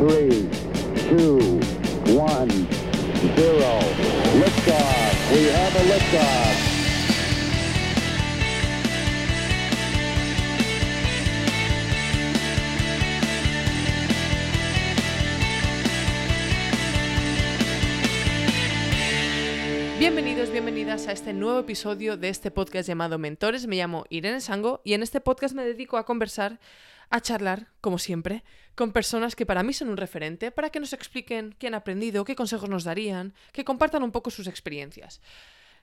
three, two, one, zero. Liftoff. We have a liftoff. Bienvenidos, bienvenidas a este nuevo episodio de este podcast llamado Mentores. Me llamo Irene Sango y en este podcast me dedico a conversar, a charlar, como siempre, con personas que para mí son un referente para que nos expliquen qué han aprendido, qué consejos nos darían, que compartan un poco sus experiencias.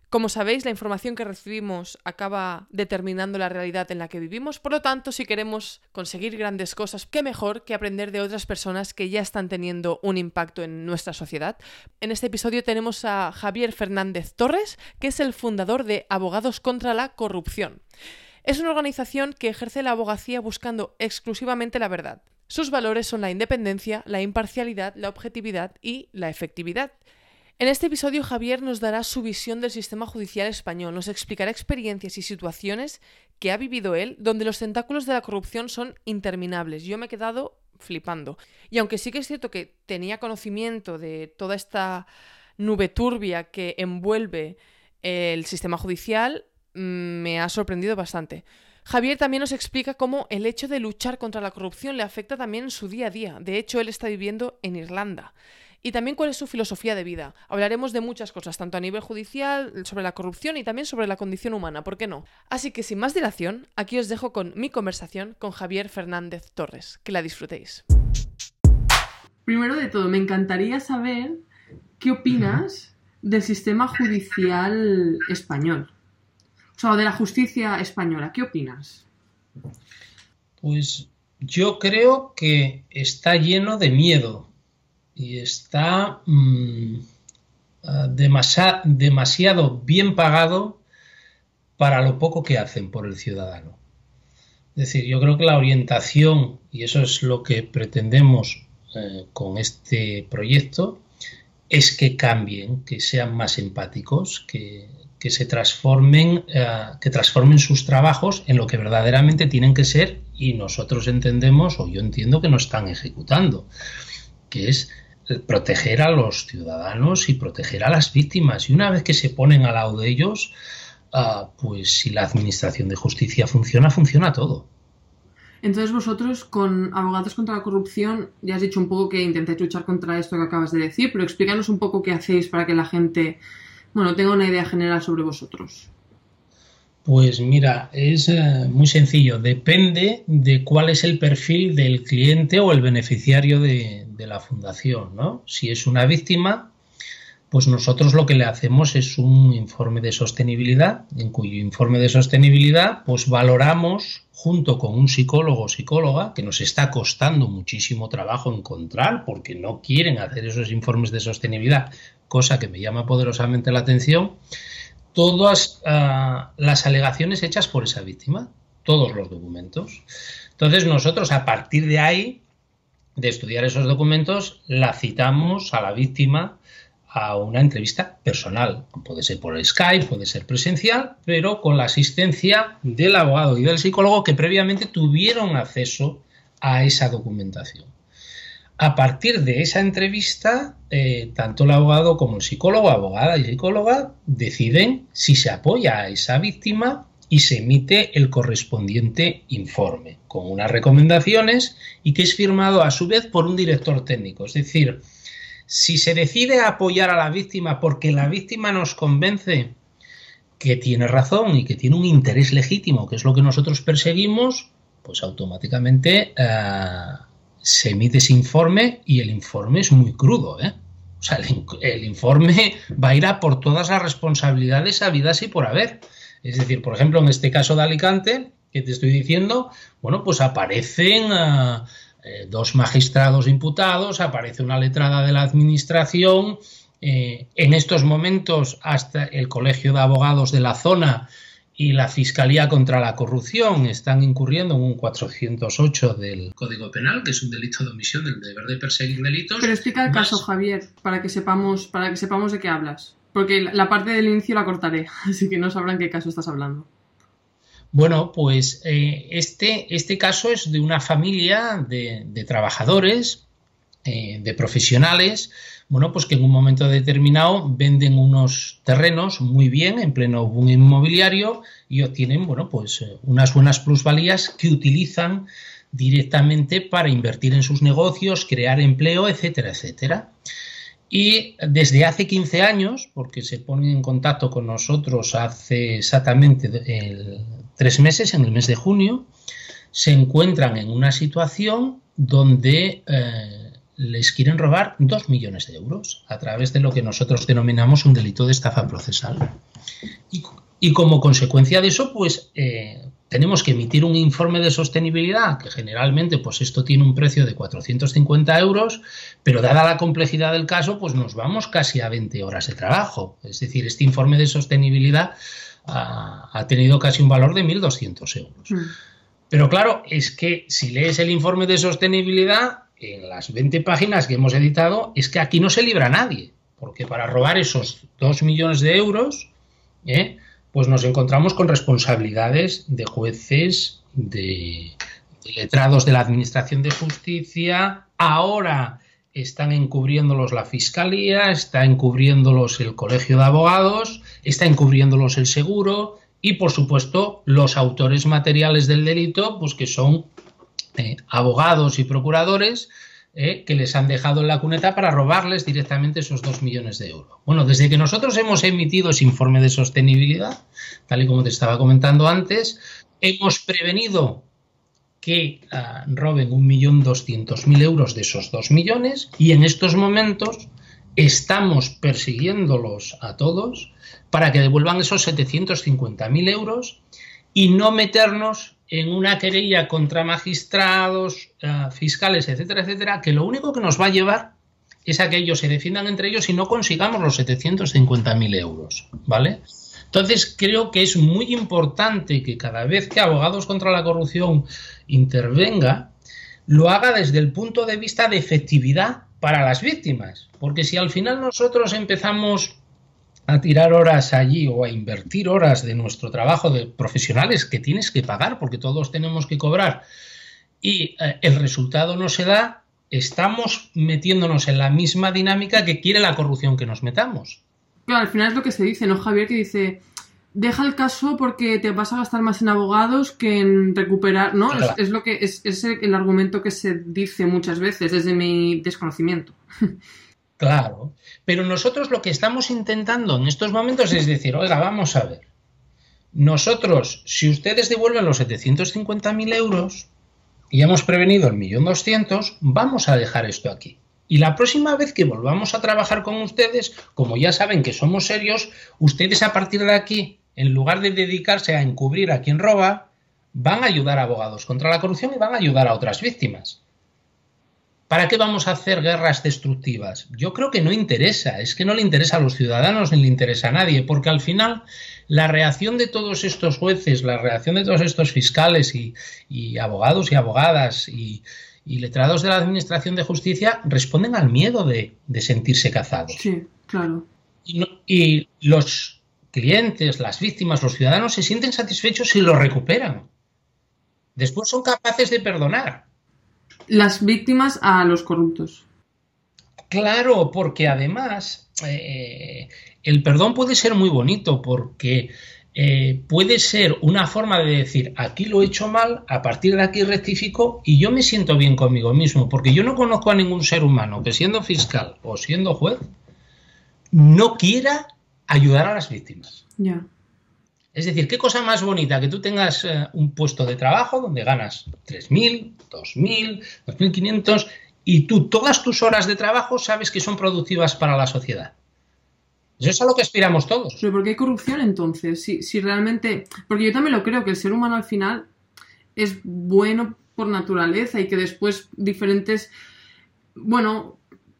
Como sabéis, la información que recibimos acaba determinando la realidad en la que vivimos, por lo tanto, si queremos conseguir grandes cosas, qué mejor que aprender de otras personas que ya están teniendo un impacto en nuestra sociedad. En este episodio tenemos a Javier Fernández Torres, que es el fundador de Abogados contra la Corrupción. Es una organización que ejerce la abogacía buscando exclusivamente la verdad. Sus valores son la independencia, la imparcialidad, la objetividad y la efectividad. En este episodio Javier nos dará su visión del sistema judicial español, nos explicará experiencias y situaciones que ha vivido él donde los tentáculos de la corrupción son interminables. Yo me he quedado flipando. Y aunque sí que es cierto que tenía conocimiento de toda esta nube turbia que envuelve el sistema judicial, me ha sorprendido bastante. Javier también nos explica cómo el hecho de luchar contra la corrupción le afecta también en su día a día. De hecho, él está viviendo en Irlanda y también cuál es su filosofía de vida. Hablaremos de muchas cosas, tanto a nivel judicial, sobre la corrupción y también sobre la condición humana, ¿por qué no? Así que sin más dilación, aquí os dejo con mi conversación con Javier Fernández Torres. Que la disfrutéis. Primero de todo, me encantaría saber qué opinas del sistema judicial español. De la justicia española. ¿Qué opinas? Pues yo creo que está lleno de miedo y está mm, ah, demasiado bien pagado para lo poco que hacen por el ciudadano. Es decir, yo creo que la orientación, y eso es lo que pretendemos eh, con este proyecto, es que cambien, que sean más empáticos, que, se transformen, eh, que transformen sus trabajos en lo que verdaderamente tienen que ser y nosotros entendemos, o yo entiendo que no están ejecutando, que es proteger a los ciudadanos y proteger a las víctimas. Y una vez que se ponen al lado de ellos, ah, pues si la administración de justicia funciona, funciona todo. Entonces vosotros con Abogados contra la Corrupción ya has dicho un poco que intentáis luchar contra esto que acabas de decir, pero explícanos un poco qué hacéis para que la gente, bueno, tenga una idea general sobre vosotros. Pues mira, es eh, muy sencillo, depende de cuál es el perfil del cliente o el beneficiario de, de la fundación, ¿no? Si es una víctima, pues nosotros lo que le hacemos es un informe de sostenibilidad, en cuyo informe de sostenibilidad pues valoramos junto con un psicólogo o psicóloga que nos está costando muchísimo trabajo encontrar porque no quieren hacer esos informes de sostenibilidad, cosa que me llama poderosamente la atención, todas ah, las alegaciones hechas por esa víctima, todos los documentos. Entonces nosotros a partir de ahí de estudiar esos documentos, la citamos a la víctima a una entrevista personal. Puede ser por Skype, puede ser presencial, pero con la asistencia del abogado y del psicólogo que previamente tuvieron acceso a esa documentación. A partir de esa entrevista, eh, tanto el abogado como el psicólogo, abogada y psicóloga, deciden si se apoya a esa víctima y se emite el correspondiente informe con unas recomendaciones y que es firmado a su vez por un director técnico. Es decir, si se decide apoyar a la víctima porque la víctima nos convence que tiene razón y que tiene un interés legítimo, que es lo que nosotros perseguimos, pues automáticamente eh, se emite ese informe y el informe es muy crudo. ¿eh? O sea, el, informe va a ir a por todas las responsabilidades habidas y por haber. Es decir, por ejemplo, en este caso de Alicante, que te estoy diciendo, bueno, pues aparecen ah, eh, dos magistrados imputados, aparece una letrada de la administración, eh, en estos momentos hasta el Colegio de Abogados de la zona y la Fiscalía contra la Corrupción están incurriendo en un 408 del Código Penal, que es un delito de omisión del deber de perseguir delitos. Pero explica el caso, Javier, para que sepamos, para que sepamos de qué hablas. Porque la parte del inicio la cortaré, así que no sabrán qué caso estás hablando. Bueno, pues eh, este, este caso es de una familia de, trabajadores de profesionales, bueno, pues que en un momento determinado venden unos terrenos muy bien en pleno boom inmobiliario y obtienen, bueno, pues eh, unas buenas plusvalías que utilizan directamente para invertir en sus negocios, crear empleo, etcétera, etcétera. Y desde hace 15 años, porque se ponen en contacto con nosotros hace exactamente tres meses, en el mes de junio, se encuentran en una situación donde eh, les quieren robar dos millones de euros a través de lo que nosotros denominamos un delito de estafa procesal. Y, como consecuencia de eso, pues eh, tenemos que emitir un informe de sostenibilidad, que generalmente pues esto tiene un precio de 450 euros, pero dada la complejidad del caso, pues nos vamos casi a 20 horas de trabajo. Es decir, este informe de sostenibilidad ha, tenido casi un valor de 1.200 euros. Mm. Pero claro, es que si lees el informe de sostenibilidad, en las 20 páginas que hemos editado, es que aquí no se libra nadie, porque para robar esos 2 millones de euros, ¿eh? pues nos encontramos con responsabilidades de jueces, de, letrados de la Administración de Justicia, ahora están encubriéndolos la Fiscalía, está encubriéndolos el Colegio de Abogados, está encubriéndolos el Seguro y, por supuesto, los autores materiales del delito, pues que son abogados y procuradores eh, que les han dejado en la cuneta para robarles directamente esos dos millones de euros. Bueno, desde que nosotros hemos emitido ese informe de sostenibilidad, tal y como te estaba comentando antes, hemos prevenido que uh, roben 1.200.000 euros de esos 2 millones y en estos momentos estamos persiguiéndolos a todos para que devuelvan esos 750.000 euros y no meternos en una querella contra magistrados, eh, fiscales, etcétera, etcétera, que lo único que nos va a llevar es a que ellos se defiendan entre ellos y no consigamos los 750.000 euros, ¿vale? Entonces creo que es muy importante que cada vez que Abogados contra la Corrupción intervenga, lo haga desde el punto de vista de efectividad para las víctimas, porque si al final nosotros empezamos a tirar horas allí o a invertir horas de nuestro trabajo de profesionales que tienes que pagar porque todos tenemos que cobrar y eh, el resultado no se da, estamos metiéndonos en la misma dinámica que quiere la corrupción que nos metamos. Claro, al final es lo que se dice, ¿no, Javier? Que dice, deja el caso porque te vas a gastar más en abogados que en recuperar, ¿no? Es, lo que es, es el argumento que se dice muchas veces desde mi desconocimiento. Claro, pero nosotros lo que estamos intentando en estos momentos es decir, oiga, vamos a ver, nosotros, si ustedes devuelven los 750.000 euros y hemos prevenido el millón doscientos, vamos a dejar esto aquí. Y la próxima vez que volvamos a trabajar con ustedes, como ya saben que somos serios, ustedes a partir de aquí, en lugar de dedicarse a encubrir a quien roba, van a ayudar a abogados contra la corrupción y van a ayudar a otras víctimas. ¿Para qué vamos a hacer guerras destructivas? Yo creo que no interesa, es que no le interesa a los ciudadanos ni le interesa a nadie, porque al final la reacción de todos estos jueces, la reacción de todos estos fiscales y, abogados y abogadas y, letrados de la Administración de Justicia responden al miedo de, sentirse cazados. Sí, claro. y los clientes, las víctimas, los ciudadanos se sienten satisfechos si lo recuperan. Después son capaces de perdonar las víctimas a los corruptos. Claro, porque además eh, el perdón puede ser muy bonito porque eh, puede ser una forma de decir aquí lo he hecho mal, a partir de aquí rectifico y yo me siento bien conmigo mismo, porque yo no conozco a ningún ser humano que siendo fiscal o siendo juez no quiera ayudar a las víctimas. Ya. Es decir, ¿qué cosa más bonita que tú tengas eh, un puesto de trabajo donde ganas 3.000, 2.000, 2.500 y tú todas tus horas de trabajo sabes que son productivas para la sociedad? Eso es a lo que aspiramos todos. ¿Pero por qué hay corrupción entonces? Si, si realmente... Porque yo también lo creo, que el ser humano al final es bueno por naturaleza y que después diferentes, bueno,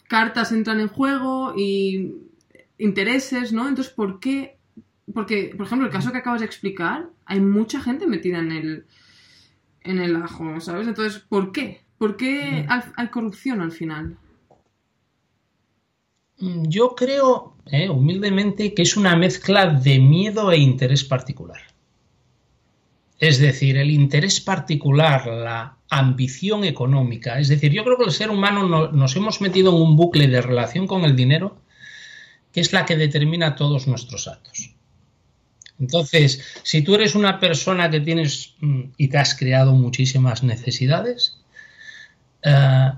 cartas entran en juego y intereses, ¿no? Entonces, ¿por qué porque, por ejemplo, el caso que acabas de explicar, hay mucha gente metida en el, en el ajo, ¿sabes? Entonces, ¿por qué? ¿Por qué hay corrupción al final? Mm, yo creo, eh, humildemente, que es una mezcla de miedo e interés particular. Es decir, el interés particular, la ambición económica. Es decir, yo creo que el ser humano no, nos hemos metido en un bucle de relación con el dinero que es la que determina todos nuestros actos. Entonces, si tú eres una persona que tienes mm, y te has creado muchísimas necesidades, eh,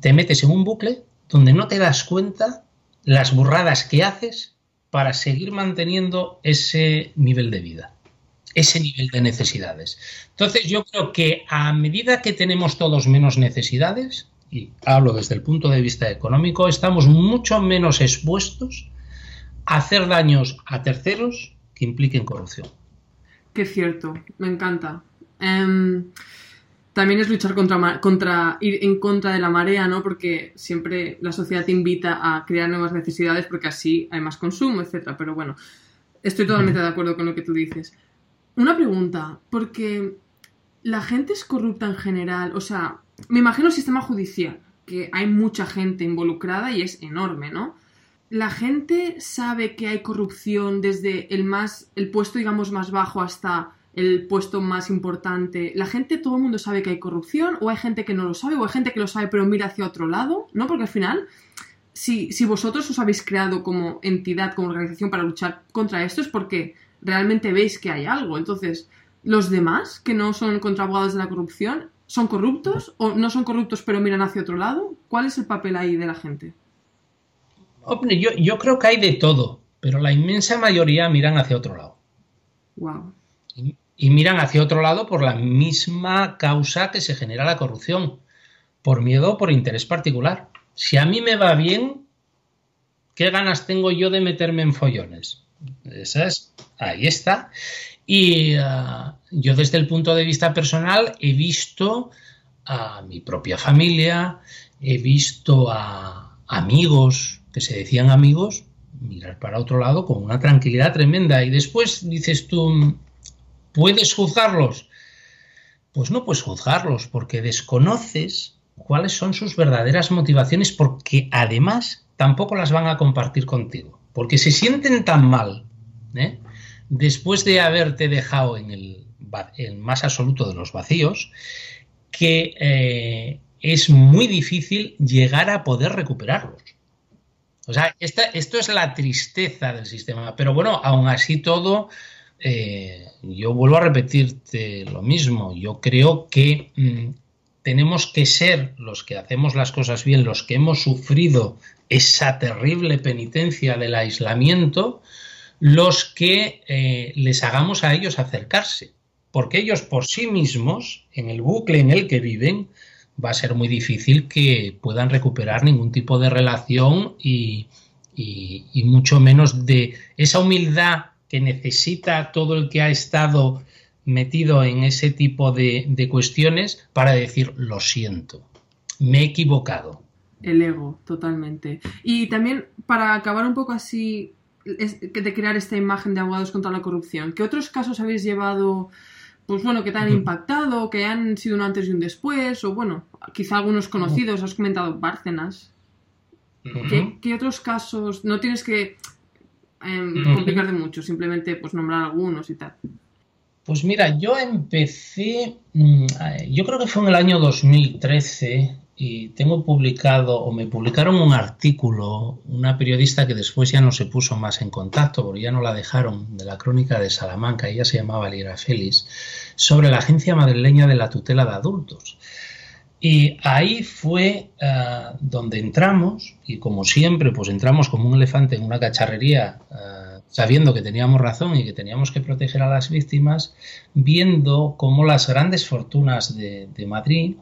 te metes en un bucle donde no te das cuenta las burradas que haces para seguir manteniendo ese nivel de vida, ese nivel de necesidades. Entonces yo creo que a medida que tenemos todos menos necesidades, y hablo desde el punto de vista económico, estamos mucho menos expuestos a hacer daños a terceros que impliquen corrupción. Que cierto, me encanta. Em, también es luchar contra, contra, ir en contra de la marea, ¿no? Porque siempre la sociedad te invita a crear nuevas necesidades porque así hay más consumo, etcétera. Pero bueno, estoy totalmente de acuerdo con lo que tú dices. Una pregunta, porque la gente es corrupta en general, o sea, me imagino el sistema judicial, que hay mucha gente involucrada y es enorme, ¿no? La gente sabe que hay corrupción desde el más, el puesto digamos más bajo hasta el puesto más importante. La gente, todo el mundo sabe que hay corrupción, o hay gente que no lo sabe, o hay gente que lo sabe pero mira hacia otro lado, ¿no? Porque al final, si, si vosotros os habéis creado como entidad, como organización para luchar contra esto, es porque realmente veis que hay algo. Entonces, los demás, que no son contra abogados de la corrupción, ¿son corruptos o no son corruptos pero miran hacia otro lado? ¿Cuál es el papel ahí de la gente? Hombre, yo, yo creo que hay de todo, pero la inmensa mayoría miran hacia otro lado. Wow y miran hacia otro lado por la misma causa que se genera la corrupción, por miedo o por interés particular. Si a mí me va bien, ¿qué ganas tengo yo de meterme en follones? Esa es, ahí está. Y uh, yo desde el punto de vista personal he visto a mi propia familia, he visto a amigos que se decían amigos mirar para otro lado con una tranquilidad tremenda. Y después dices tú, ¿Puedes juzgarlos? Pues no puedes juzgarlos porque desconoces cuáles son sus verdaderas motivaciones porque además tampoco las van a compartir contigo. Porque se sienten tan mal ¿eh? después de haberte dejado en el, más absoluto de los vacíos que eh, es muy difícil llegar a poder recuperarlos. O sea, esto es la tristeza del sistema. Pero bueno, aún así todo, eh, yo vuelvo a repetirte lo mismo. Yo creo que mm, tenemos que ser los que hacemos las cosas bien, los que hemos sufrido esa terrible penitencia del aislamiento, los que eh, les hagamos a ellos acercarse. Porque ellos por sí mismos, en el bucle en el que viven, va a ser muy difícil que puedan recuperar ningún tipo de relación y mucho menos de esa humildad que necesita todo el que ha estado metido en ese tipo de, cuestiones para decir lo siento, me he equivocado. El ego, totalmente. Y también para acabar un poco así de crear esta imagen de abogados contra la corrupción, ¿qué otros casos habéis llevado, pues bueno, que te han impactado, que han sido un antes y un después, o bueno, quizá algunos conocidos, has comentado Bárcenas? ¿Qué, otros casos? No tienes que eh, complicar mucho, simplemente pues nombrar algunos y tal. Pues mira, yo empecé, mm, yo creo que fue en el año 2013 y tengo publicado o me publicaron un artículo, una periodista que después ya no se puso más en contacto porque ya no la dejaron, de la crónica de Salamanca, ella se llamaba Lira Félix, sobre la Agencia Madrileña de la Tutela de Adultos. Y ahí fue eh, donde entramos, y como siempre, pues entramos como un elefante en una cacharrería, eh, sabiendo que teníamos razón y que teníamos que proteger a las víctimas, viendo cómo las grandes fortunas de, Madrid,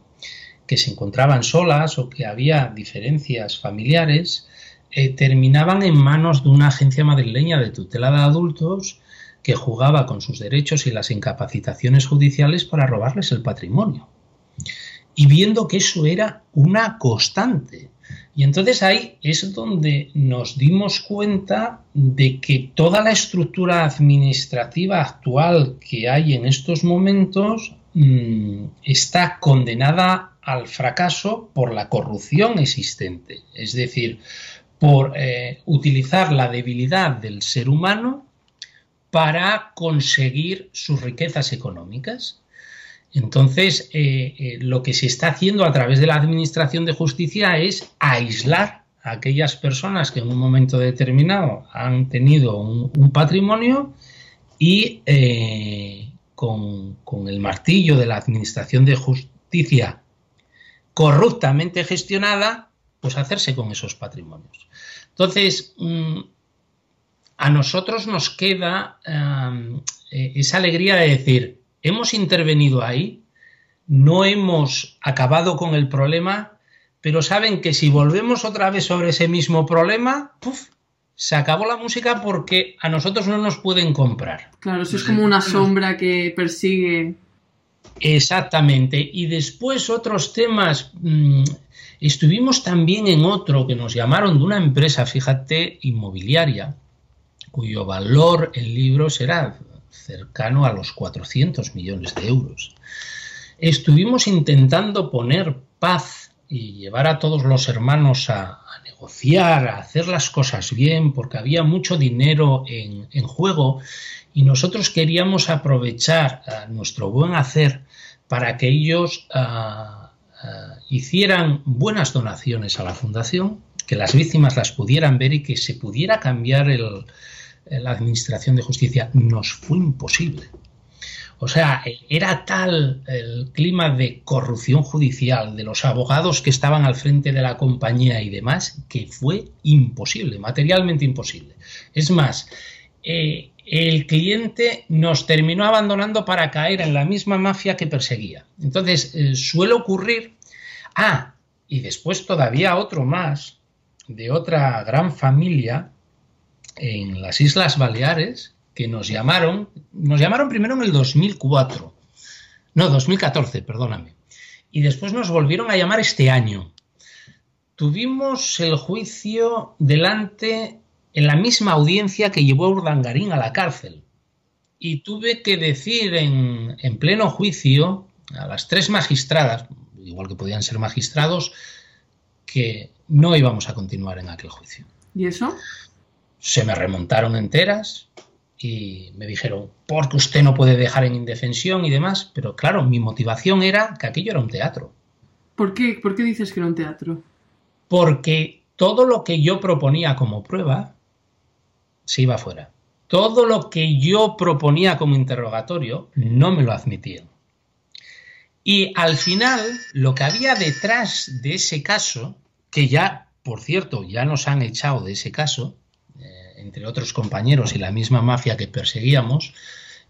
que se encontraban solas o que había diferencias familiares, eh, terminaban en manos de una agencia madrileña de tutela de adultos que jugaba con sus derechos y las incapacitaciones judiciales para robarles el patrimonio y viendo que eso era una constante. Y entonces ahí es donde nos dimos cuenta de que toda la estructura administrativa actual que hay en estos momentos mm, está condenada al fracaso por la corrupción existente. Es decir, por eh, utilizar la debilidad del ser humano para conseguir sus riquezas económicas. Entonces, eh, eh, lo que se está haciendo a través de la Administración de Justicia es aislar a aquellas personas que en un momento determinado han tenido un, patrimonio y con el martillo de la Administración de Justicia corruptamente gestionada, pues hacerse con esos patrimonios. Entonces, mm, a nosotros nos queda eh, esa alegría de decir, hemos intervenido ahí, no hemos acabado con el problema, pero saben que si volvemos otra vez sobre ese mismo problema, se acabó la música porque a nosotros no nos pueden comprar. Claro, eso es como una sombra que persigue. Exactamente. Y después otros temas. Mm, estuvimos también en otro que nos llamaron de una empresa, fíjate, inmobiliaria, cuyo valor en libros será cercano a los 400 millones de euros. Estuvimos intentando poner paz y llevar a todos los hermanos a, negociar, a hacer las cosas bien, porque había mucho dinero en, juego y nosotros queríamos aprovechar nuestro buen hacer para que ellos ah, ah, hicieran buenas donaciones a la fundación, que las víctimas las pudieran ver y que se pudiera cambiar el, la Administración de Justicia, nos fue imposible. O sea, era tal el clima de corrupción judicial de los abogados que estaban al frente de la compañía y demás, que fue imposible, materialmente imposible. Es más, eh, el cliente nos terminó abandonando para caer en la misma mafia que perseguía. Entonces, eh, suele ocurrir... Ah, y después todavía otro más, de otra gran familia, en las Islas Baleares que nos llamaron, nos llamaron primero en el 2004, no, 2014, perdóname, y después nos volvieron a llamar este año. Tuvimos el juicio delante en la misma audiencia que llevó a Urdangarín a la cárcel. Y tuve que decir en, en pleno juicio a las tres magistradas, igual que podían ser magistrados, que no íbamos a continuar en aquel juicio. ¿Y eso? se me remontaron enteras y me dijeron, porque usted no puede dejar en indefensión y demás, pero claro, mi motivación era que aquello era un teatro. ¿Por qué? ¿Por qué dices que era un teatro? Porque todo lo que yo proponía como prueba se iba fuera. Todo lo que yo proponía como interrogatorio no me lo admitían. Y al final, lo que había detrás de ese caso, que ya, por cierto, ya nos han echado de ese caso, entre otros compañeros y la misma mafia que perseguíamos,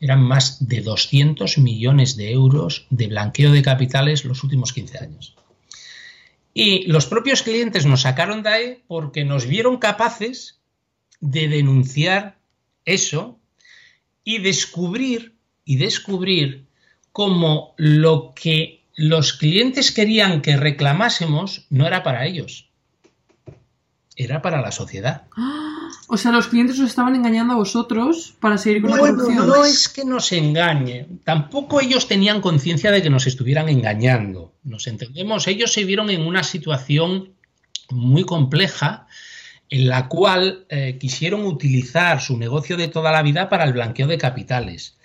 eran más de 200 millones de euros de blanqueo de capitales los últimos 15 años. Y los propios clientes nos sacaron de ahí porque nos vieron capaces de denunciar eso y descubrir y descubrir cómo lo que los clientes querían que reclamásemos no era para ellos, era para la sociedad. O sea, los clientes os estaban engañando a vosotros para seguir con la corrupción. No es que nos engañen, tampoco ellos tenían conciencia de que nos estuvieran engañando. Nos entendemos, ellos se vieron en una situación muy compleja en la cual eh, quisieron utilizar su negocio de toda la vida para el blanqueo de capitales.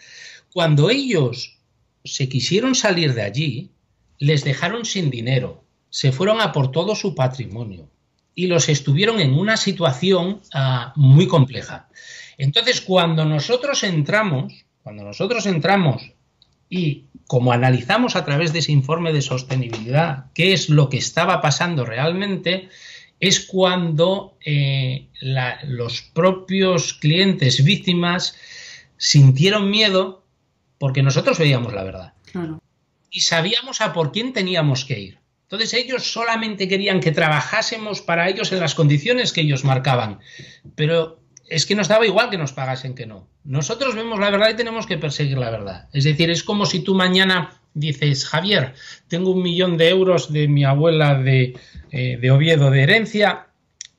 Cuando ellos se quisieron salir de allí, les dejaron sin dinero, se fueron a por todo su patrimonio y los estuvieron en una situación ah, muy compleja. Entonces, cuando nosotros entramos, cuando nosotros entramos y como analizamos a través de ese informe de sostenibilidad qué es lo que estaba pasando realmente, es cuando eh, los propios clientes víctimas sintieron miedo porque nosotros veíamos la verdad. Y sabíamos a por quién teníamos que ir. Entonces ellos solamente querían que trabajásemos para ellos en las condiciones que ellos marcaban, pero es que nos daba igual que nos pagasen que no. Nosotros vemos la verdad y tenemos que perseguir la verdad. Es decir, es como si tú mañana dices, Javier, tengo un millón de euros de mi abuela de, eh, Oviedo de herencia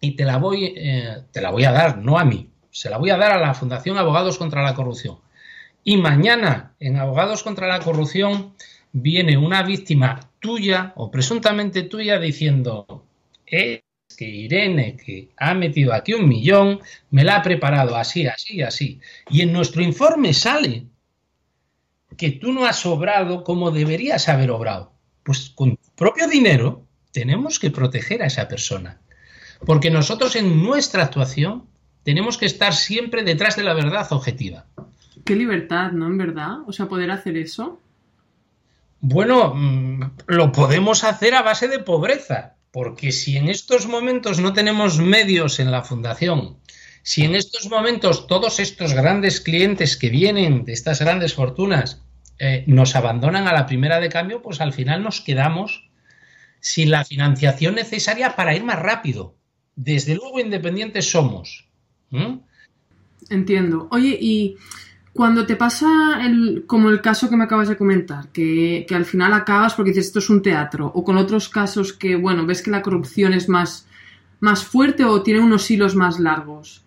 y te la, voy, eh, te la voy a dar, no a mí, se la voy a dar a la Fundación Abogados contra la Corrupción. Y mañana en Abogados contra la Corrupción viene una víctima tuya o presuntamente tuya diciendo, he que Irene, que ha metido aquí un millón, me la ha preparado así, así, así. Y en nuestro informe sale que tú no has obrado como deberías haber obrado. Pues con tu propio dinero tenemos que proteger a esa persona. Porque nosotros en nuestra actuación tenemos que estar siempre detrás de la verdad objetiva. Qué libertad, ¿no? En verdad. O sea, poder hacer eso. Bueno, mm, lo podemos hacer a base de pobreza, porque si en estos momentos no tenemos medios en la fundación, si en estos momentos todos estos grandes clientes que vienen de estas grandes fortunas eh, nos abandonan a la primera de cambio, pues al final nos quedamos sin la financiación necesaria para ir más rápido. Desde luego independientes somos. Entiendo. Oye, y cuando te pasa el, como el caso que me acabas de comentar, que, al final acabas porque dices esto es un teatro, o con otros casos que, bueno, ves que la corrupción es más, más fuerte o tiene unos hilos más largos,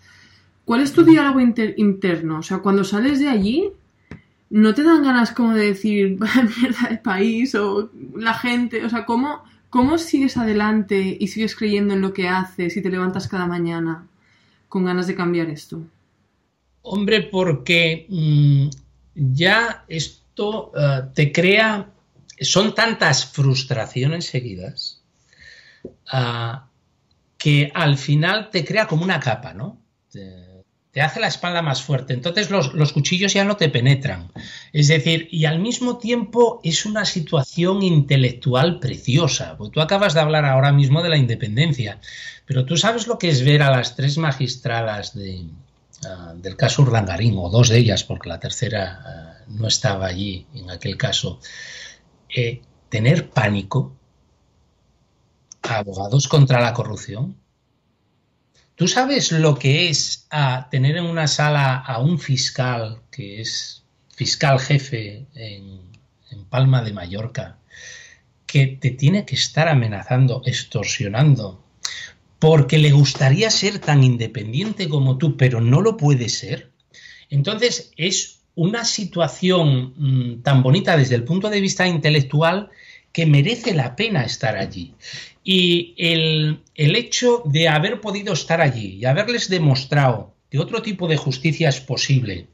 ¿cuál es tu diálogo interno? O sea, cuando sales de allí, ¿no te dan ganas como de decir, mierda de país o la gente? O sea, ¿cómo, ¿cómo sigues adelante y sigues creyendo en lo que haces y te levantas cada mañana con ganas de cambiar esto? Hombre, porque mm, ya esto eh, te crea, son tantas frustraciones seguidas ah, que al final te crea como una capa, ¿no? Te, hace la espalda más fuerte. Entonces los, los, cuchillos ya no te penetran. Es decir, y al mismo tiempo es una situación intelectual preciosa. Tú acabas de hablar ahora mismo de la independencia, pero tú sabes lo que es ver a las tres magistradas de, Ah, del caso Urdangarín, o dos de ellas, porque la tercera ah, no estaba allí en aquel caso, eh, tener pánico abogados contra la corrupción. ¿Tú sabes lo que es a tener en una sala a un fiscal que es fiscal jefe en, en Palma de Mallorca, que te tiene que estar amenazando, extorsionando, porque le gustaría ser tan independiente como tú, pero no lo puede ser. Entonces es una situación mm, tan bonita desde el punto de vista intelectual que merece la pena estar allí. Y el, el hecho de haber podido estar allí y haberles demostrado que otro tipo de justicia es posible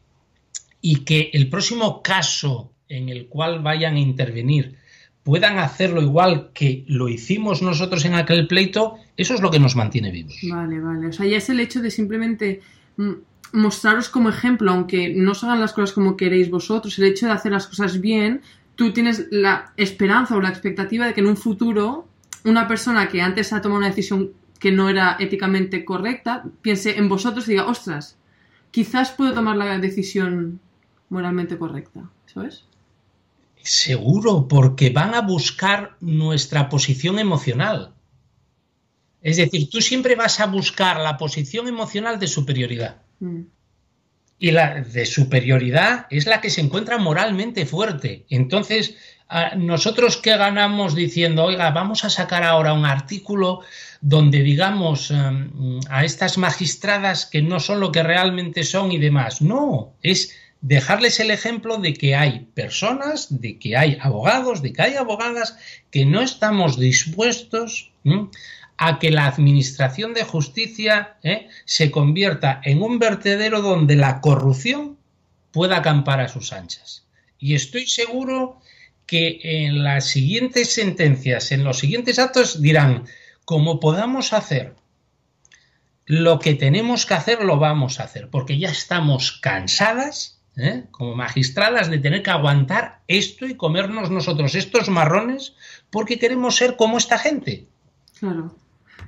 y que el próximo caso en el cual vayan a intervenir puedan hacerlo igual que lo hicimos nosotros en aquel pleito, eso es lo que nos mantiene vivos. Vale, vale. O sea, ya es el hecho de simplemente mm, mostraros como ejemplo, aunque no se hagan las cosas como queréis vosotros, el hecho de hacer las cosas bien, tú tienes la esperanza o la expectativa de que en un futuro una persona que antes ha tomado una decisión que no era éticamente correcta, piense en vosotros y diga, ostras, quizás puedo tomar la decisión moralmente correcta, ¿sabes? Seguro, porque van a buscar nuestra posición emocional. Es decir, tú siempre vas a buscar la posición emocional de superioridad. Mm. Y la de superioridad es la que se encuentra moralmente fuerte. Entonces, nosotros qué ganamos diciendo, oiga, vamos a sacar ahora un artículo donde digamos em, a estas magistradas que no son lo que realmente son y demás. No, es dejarles el ejemplo de que hay personas, de que hay abogados, de que hay abogadas que no estamos dispuestos a que la administración de justicia ¿eh? se convierta en un vertedero donde la corrupción pueda acampar a sus anchas. Y estoy seguro que en las siguientes sentencias, en los siguientes actos, dirán, como podamos hacer lo que tenemos que hacer, lo vamos a hacer, porque ya estamos cansadas ¿eh? como magistradas, de tener que aguantar esto y comernos nosotros estos marrones porque queremos ser como esta gente. Claro,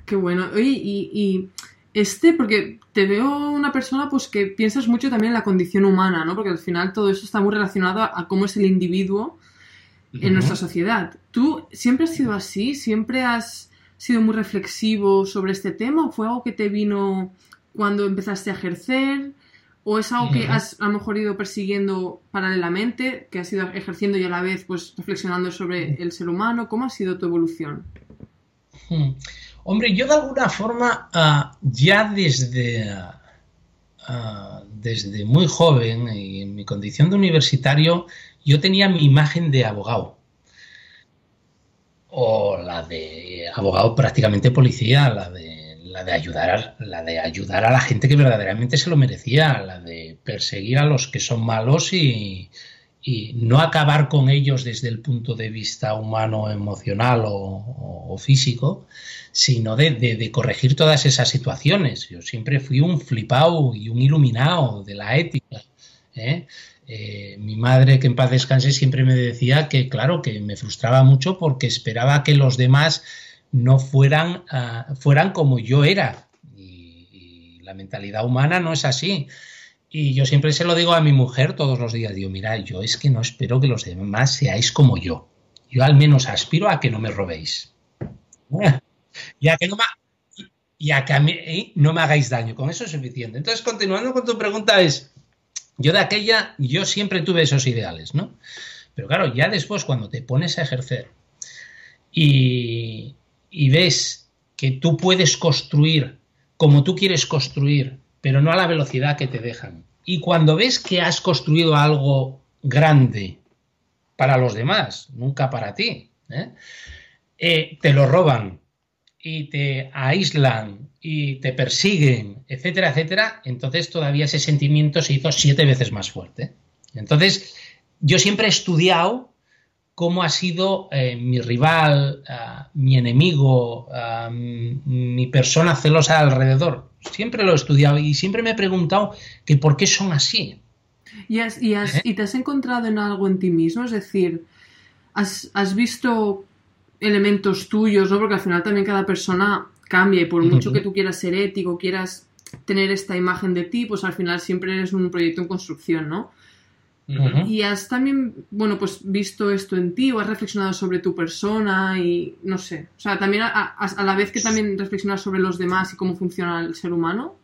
qué bueno. Oye, y, este, porque te veo una persona pues que piensas mucho también en la condición humana, ¿no? Porque al final todo eso está muy relacionado a, cómo es el individuo en nuestra sociedad. ¿Tú siempre has sido así? ¿Siempre has sido muy reflexivo sobre este tema? ¿O fue algo que te vino cuando empezaste a ejercer? ¿O es algo que has a lo mejor ido persiguiendo paralelamente, que has ido ejerciendo y a la vez pues reflexionando sobre el ser humano? ¿Cómo ha sido tu evolución? Hmm. Hombre, yo de alguna forma ah, ya desde, ah, desde muy joven y en mi condición de universitario, yo tenía mi imagen de abogado. O la de abogado prácticamente policía, la de, la de ayudar, la de ayudar a la gente que verdaderamente se lo merecía, la de perseguir a los que son malos y, y no acabar con ellos desde el punto de vista humano, emocional o, físico, sino de, corregir todas esas situaciones. Yo siempre fui un flipado y un iluminado de la ética. ¿eh? Eh, mi madre, que en paz descanse, siempre me decía que, claro, que me frustraba mucho porque esperaba que los demás no fueran, ah, fueran como yo era. y la mentalidad humana no es así. Y yo siempre se lo digo a mi mujer todos los días. Digo, mira, yo es que no espero que los demás seáis como yo. Yo al menos aspiro a que no me robéis. Y a que no me, que a mí no me hagáis daño. Con eso es suficiente. Entonces, continuando con tu pregunta, es, yo de aquella, yo siempre tuve esos ideales, ¿no? Pero claro, ya después cuando te pones a ejercer y, y ves que tú puedes construir como tú quieres construir pero no a la velocidad que te dejan. Y cuando ves que has construido algo grande para los demás, nunca para ti, ¿eh? Eh, te lo roban y te aíslan y te persiguen, etcétera, etcétera, entonces todavía ese sentimiento se hizo siete veces más fuerte. Entonces, yo siempre he estudiado cómo ha sido eh, mi rival, mi enemigo, mi persona celosa alrededor. Siempre lo he estudiado y siempre me he preguntado que por qué son así. ¿Y, ¿Eh? y, te has encontrado en algo en ti mismo? Es decir, ¿has, visto elementos tuyos? ¿no? Porque al final también cada persona cambia y por mucho que tú quieras ser ético, quieras tener esta imagen de ti, pues al final siempre eres un proyecto en construcción, ¿no? Y has también, bueno, pues visto esto en ti o has reflexionado sobre tu persona y no sé. O sea, también a, la vez que también reflexionas sobre los demás y cómo funciona el ser humano,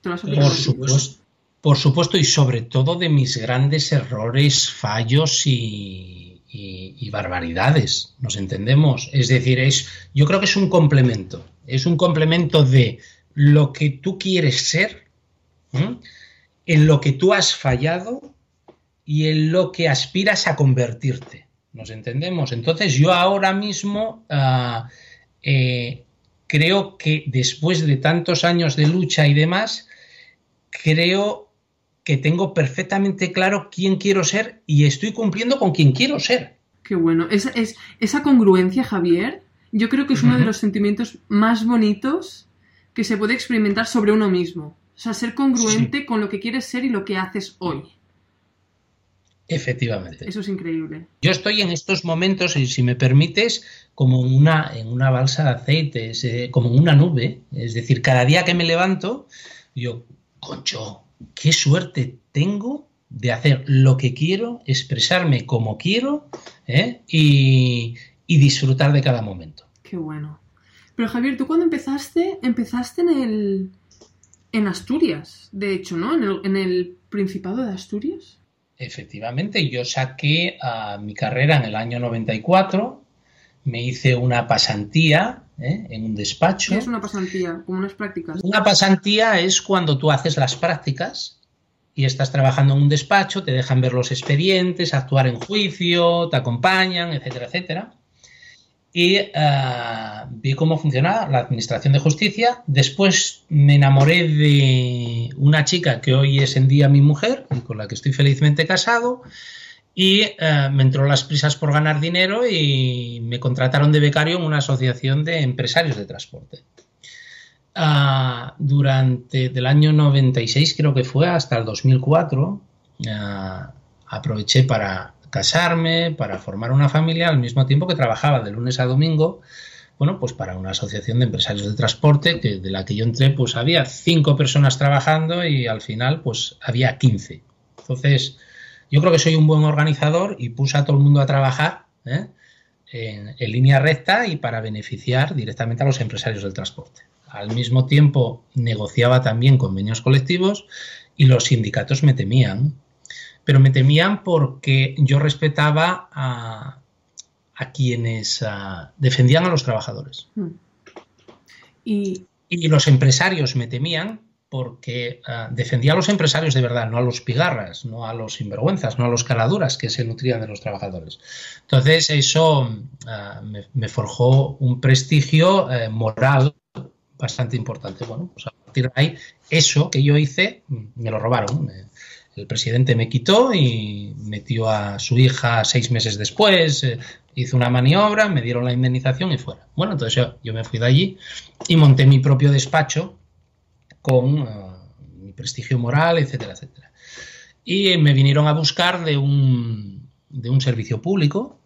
¿te lo has por supuesto, por supuesto, y sobre todo de mis grandes errores, fallos y, y, barbaridades. ¿Nos entendemos? Es decir, es, yo creo que es un complemento. Es un complemento de lo que tú quieres ser, en lo que tú has fallado y en lo que aspiras a convertirte. ¿Nos entendemos? Entonces yo ahora mismo ah, eh, creo que después de tantos años de lucha y demás, creo que tengo perfectamente claro quién quiero ser y estoy cumpliendo con quien quiero ser. Qué bueno. Es, esa congruencia, Javier, yo creo que es uno de los sentimientos más bonitos que se puede experimentar sobre uno mismo. O sea, ser congruente con lo que quieres ser y lo que haces hoy. Efectivamente. Eso es increíble. Yo estoy en estos momentos, y si me permites, como una, en una balsa de aceite, como una nube. Es decir, cada día que me levanto, yo, concho, qué suerte tengo de hacer lo que quiero, expresarme como quiero ¿eh? y, disfrutar de cada momento. Qué bueno. Pero Javier, tú cuando empezaste, empezaste en el. en Asturias, de hecho, ¿no? En el, en el Principado de Asturias. Efectivamente, yo saqué a mi carrera en el año 94, me hice una pasantía ¿eh? en un despacho. ¿Qué es una pasantía? Como unas prácticas. Una pasantía es cuando tú haces las prácticas y estás trabajando en un despacho, te dejan ver los expedientes, actuar en juicio, te acompañan, etcétera, etcétera y eh, vi cómo funcionaba la administración de justicia. Después me enamoré de una chica que hoy es en día mi mujer y con la que estoy felizmente casado. Y eh, me entró las prisas por ganar dinero y me contrataron de becario en una asociación de empresarios de transporte. Ah, durante el año 96 creo que fue hasta el 2004 ah, aproveché para casarme, para formar una familia, al mismo tiempo que trabajaba de lunes a domingo, bueno, pues para una asociación de empresarios de transporte, que de la que yo entré, pues había cinco personas trabajando y al final, pues había 15. Entonces, yo creo que soy un buen organizador y puse a todo el mundo a trabajar ¿eh? en, en línea recta y para beneficiar directamente a los empresarios del transporte. Al mismo tiempo, negociaba también convenios colectivos y los sindicatos me temían pero me temían porque yo respetaba a, quienes defendían a los trabajadores. Hmm. Y... los empresarios me temían porque ah, defendía a los empresarios de verdad, no a los pigarras, no a los sinvergüenzas, no a los caladuras que se nutrían de los trabajadores. Entonces eso ah, me, forjó un prestigio eh, moral bastante importante. Bueno, pues a partir de ahí, eso que yo hice, me lo robaron. El presidente me quitó y metió a su hija seis meses después, eh, hizo una maniobra, me dieron la indemnización y fuera. Bueno, entonces yo me fui de allí y monté mi propio despacho con eh, mi prestigio moral, etcétera, etcétera. Y me vinieron a buscar de un, de un servicio público,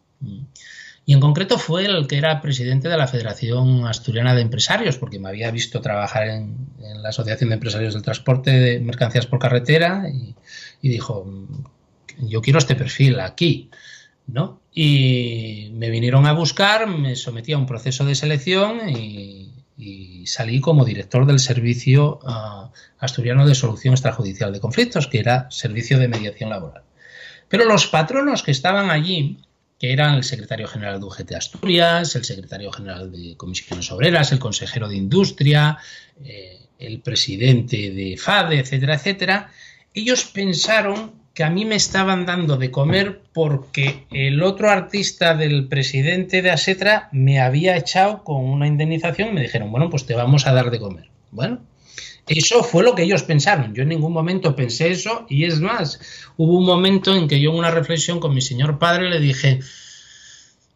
y en concreto fue el que era presidente de la Federación Asturiana de Empresarios, porque me había visto trabajar en, la Asociación de Empresarios del Transporte de Mercancías por Carretera y, dijo, yo quiero este perfil aquí, ¿no? Y me vinieron a buscar, me sometí a un proceso de selección y, y salí como director del Servicio ah, Asturiano de Solución Extrajudicial de Conflictos, que era Servicio de Mediación Laboral. Pero los patronos que estaban allí, que eran el secretario general de UGT Asturias, el secretario general de Comisiones Obreras, el consejero de Industria, eh, el presidente de FADE, etcétera, etcétera, ellos pensaron que a mí me estaban dando de comer porque el otro artista del presidente de Asetra me había echado con una indemnización y me dijeron, bueno, pues te vamos a dar de comer. Bueno, eso fue lo que ellos pensaron. Yo en ningún momento pensé eso y es más, hubo un momento en que yo en una reflexión con mi señor padre le dije,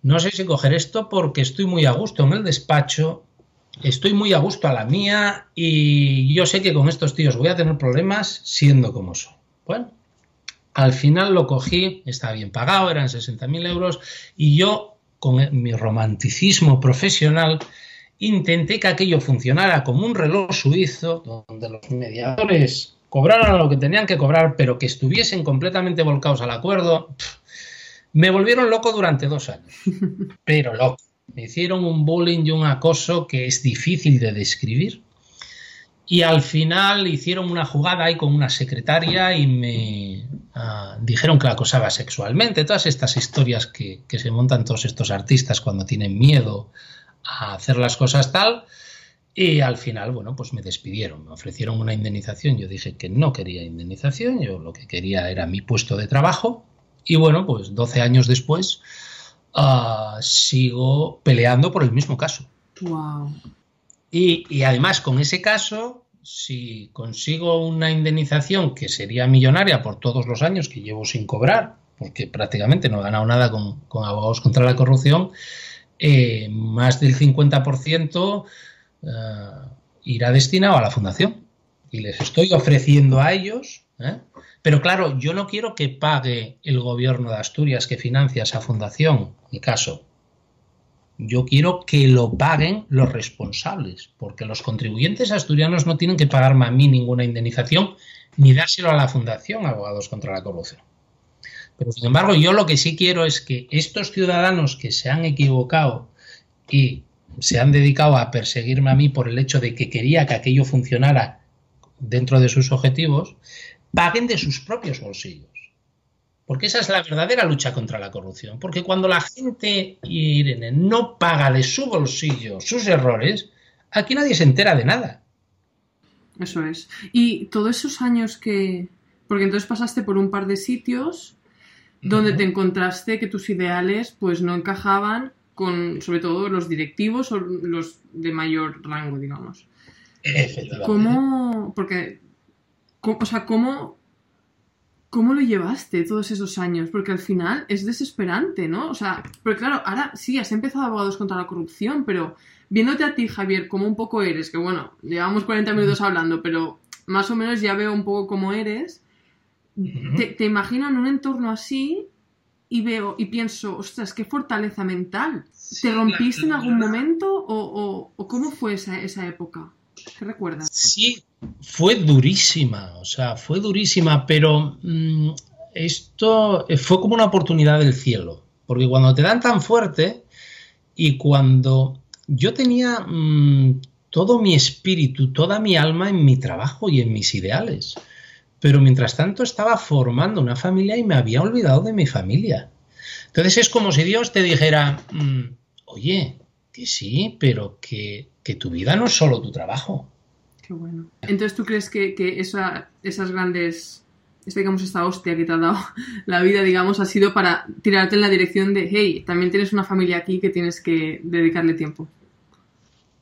no sé si coger esto porque estoy muy a gusto en el despacho, estoy muy a gusto a la mía y yo sé que con estos tíos voy a tener problemas siendo como soy. Bueno, al final lo cogí, estaba bien pagado, eran 60.000 euros, y yo, con mi romanticismo profesional, intenté que aquello funcionara como un reloj suizo, donde los mediadores cobraran lo que tenían que cobrar, pero que estuviesen completamente volcados al acuerdo. me volvieron loco durante dos años, pero loco. Me hicieron un bullying y un acoso que es difícil de describir. Y al final hicieron una jugada ahí con una secretaria y me ah, dijeron que la acosaba sexualmente. Todas estas historias que, se montan todos estos artistas cuando tienen miedo a hacer las cosas tal. Y al final, bueno, pues me despidieron, me ofrecieron una indemnización. Yo dije que no quería indemnización, yo lo que quería era mi puesto de trabajo. Y bueno, pues 12 años después ah, sigo peleando por el mismo caso. Wow. Y, además, con ese caso, si consigo una indemnización que sería millonaria por todos los años que llevo sin cobrar, porque prácticamente no he ganado nada con, abogados contra la corrupción, eh, más del 50% eh, irá destinado a la fundación. Y les estoy ofreciendo a ellos, ¿eh? pero claro, yo no quiero que pague el gobierno de Asturias que financia esa fundación, mi caso, yo quiero que lo paguen los responsables, porque los contribuyentes asturianos no tienen que pagarme a mí ninguna indemnización ni dárselo a la Fundación Abogados contra la Corrupción. Pero sin embargo, yo lo que sí quiero es que estos ciudadanos que se han equivocado y se han dedicado a perseguirme a mí por el hecho de que quería que aquello funcionara dentro de sus objetivos, paguen de sus propios bolsillos. Porque esa es la verdadera lucha contra la corrupción. Porque cuando la gente, Irene, no paga de su bolsillo sus errores, aquí nadie se entera de nada. Eso es. Y todos esos años que... Porque entonces pasaste por un par de sitios donde te encontraste que tus ideales pues no encajaban con sobre todo los directivos o los de mayor rango, digamos. Efectivamente. ¿Cómo? Porque, o sea, ¿cómo ¿Cómo lo llevaste todos esos años? Porque al final es desesperante, ¿no? O sea, pero claro, ahora sí, has empezado abogados contra la corrupción, pero viéndote a ti, Javier, como un poco eres, que bueno, llevamos 40 minutos hablando, pero más o menos ya veo un poco cómo eres, te, imagino en un entorno así y veo y pienso, ostras, qué fortaleza mental. ¿Te rompiste en algún momento o, o, cómo fue esa, esa época? ¿Qué recuerdas? Sí, fue durísima, o sea, fue durísima, pero mm, esto fue como una oportunidad del cielo, porque cuando te dan tan fuerte y cuando yo tenía mm, todo mi espíritu, toda mi alma en mi trabajo y en mis ideales, pero mientras tanto estaba formando una familia y me había olvidado de mi familia. Entonces es como si Dios te dijera, mm, oye, que sí, pero que, que tu vida no es solo tu trabajo Qué bueno. Entonces, ¿tú crees que, que esa, esas grandes, esta, digamos, esta hostia que te ha dado la vida, digamos, ha sido para tirarte en la dirección de, hey, también tienes una familia aquí que tienes que dedicarle tiempo?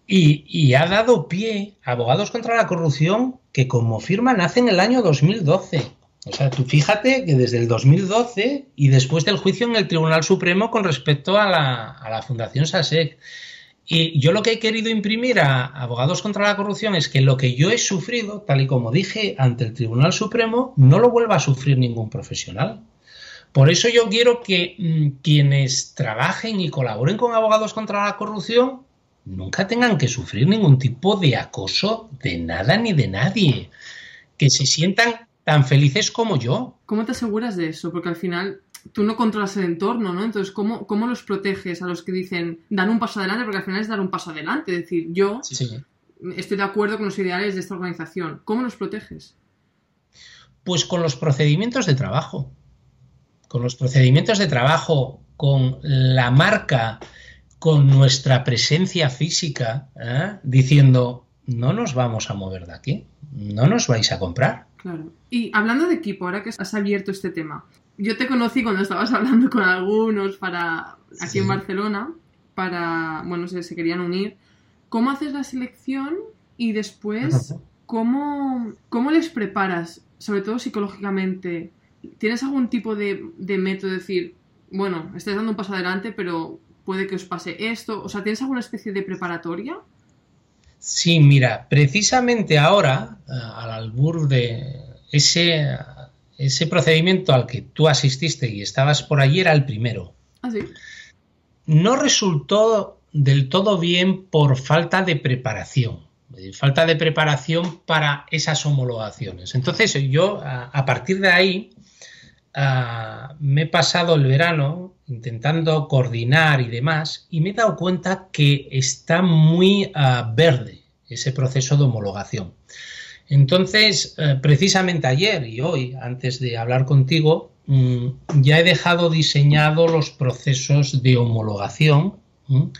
Y, y, ha dado pie a abogados contra la corrupción que como firma nace en el año 2012. O sea, tú fíjate que desde el 2012 y después del juicio en el Tribunal Supremo con respecto a la, a la Fundación SASEC. Y yo lo que he querido imprimir a abogados contra la corrupción es que lo que yo he sufrido, tal y como dije ante el Tribunal Supremo, no lo vuelva a sufrir ningún profesional. Por eso yo quiero que mmm, quienes trabajen y colaboren con abogados contra la corrupción nunca tengan que sufrir ningún tipo de acoso de nada ni de nadie. Que se sientan tan felices como yo. ¿Cómo te aseguras de eso? Porque al final tú no controlas el entorno, ¿no? Entonces, ¿cómo, ¿cómo los proteges a los que dicen dan un paso adelante? Porque al final es dar un paso adelante. Es decir, yo sí. estoy de acuerdo con los ideales de esta organización. ¿Cómo los proteges? Pues con los procedimientos de trabajo. Con los procedimientos de trabajo, con la marca con nuestra presencia física, ¿eh? diciendo, no nos vamos a mover de aquí, no nos vais a comprar. Claro. Y hablando de equipo, ahora que has abierto este tema, yo te conocí cuando estabas hablando con algunos para aquí sí. en Barcelona, para, bueno, se, se, querían unir. ¿Cómo haces la selección y después cómo, cómo les preparas, sobre todo psicológicamente? ¿Tienes algún tipo de, de método de decir, bueno, estás dando un paso adelante, pero puede que os pase esto? O sea, ¿tienes alguna especie de preparatoria? Sí, mira, precisamente ahora, al albur de ese, ese procedimiento al que tú asististe y estabas por allí era el primero. ¿Ah, sí? No resultó del todo bien por falta de preparación, falta de preparación para esas homologaciones. Entonces yo, a partir de ahí, me he pasado el verano intentando coordinar y demás y me he dado cuenta que está muy uh, verde ese proceso de homologación. Entonces, uh, precisamente ayer y hoy, antes de hablar contigo, um, ya he dejado diseñado los procesos de homologación um,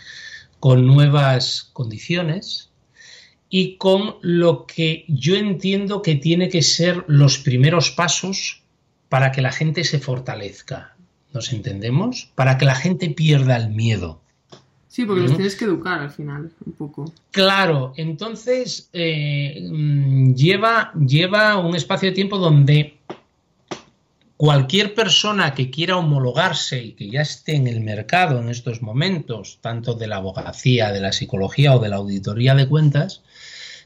con nuevas condiciones y con lo que yo entiendo que tiene que ser los primeros pasos para que la gente se fortalezca. ¿Nos entendemos? Para que la gente pierda el miedo. Sí, porque ¿Mm? los tienes que educar al final, un poco. Claro, entonces eh, lleva, lleva un espacio de tiempo donde cualquier persona que quiera homologarse y que ya esté en el mercado en estos momentos, tanto de la abogacía, de la psicología o de la auditoría de cuentas,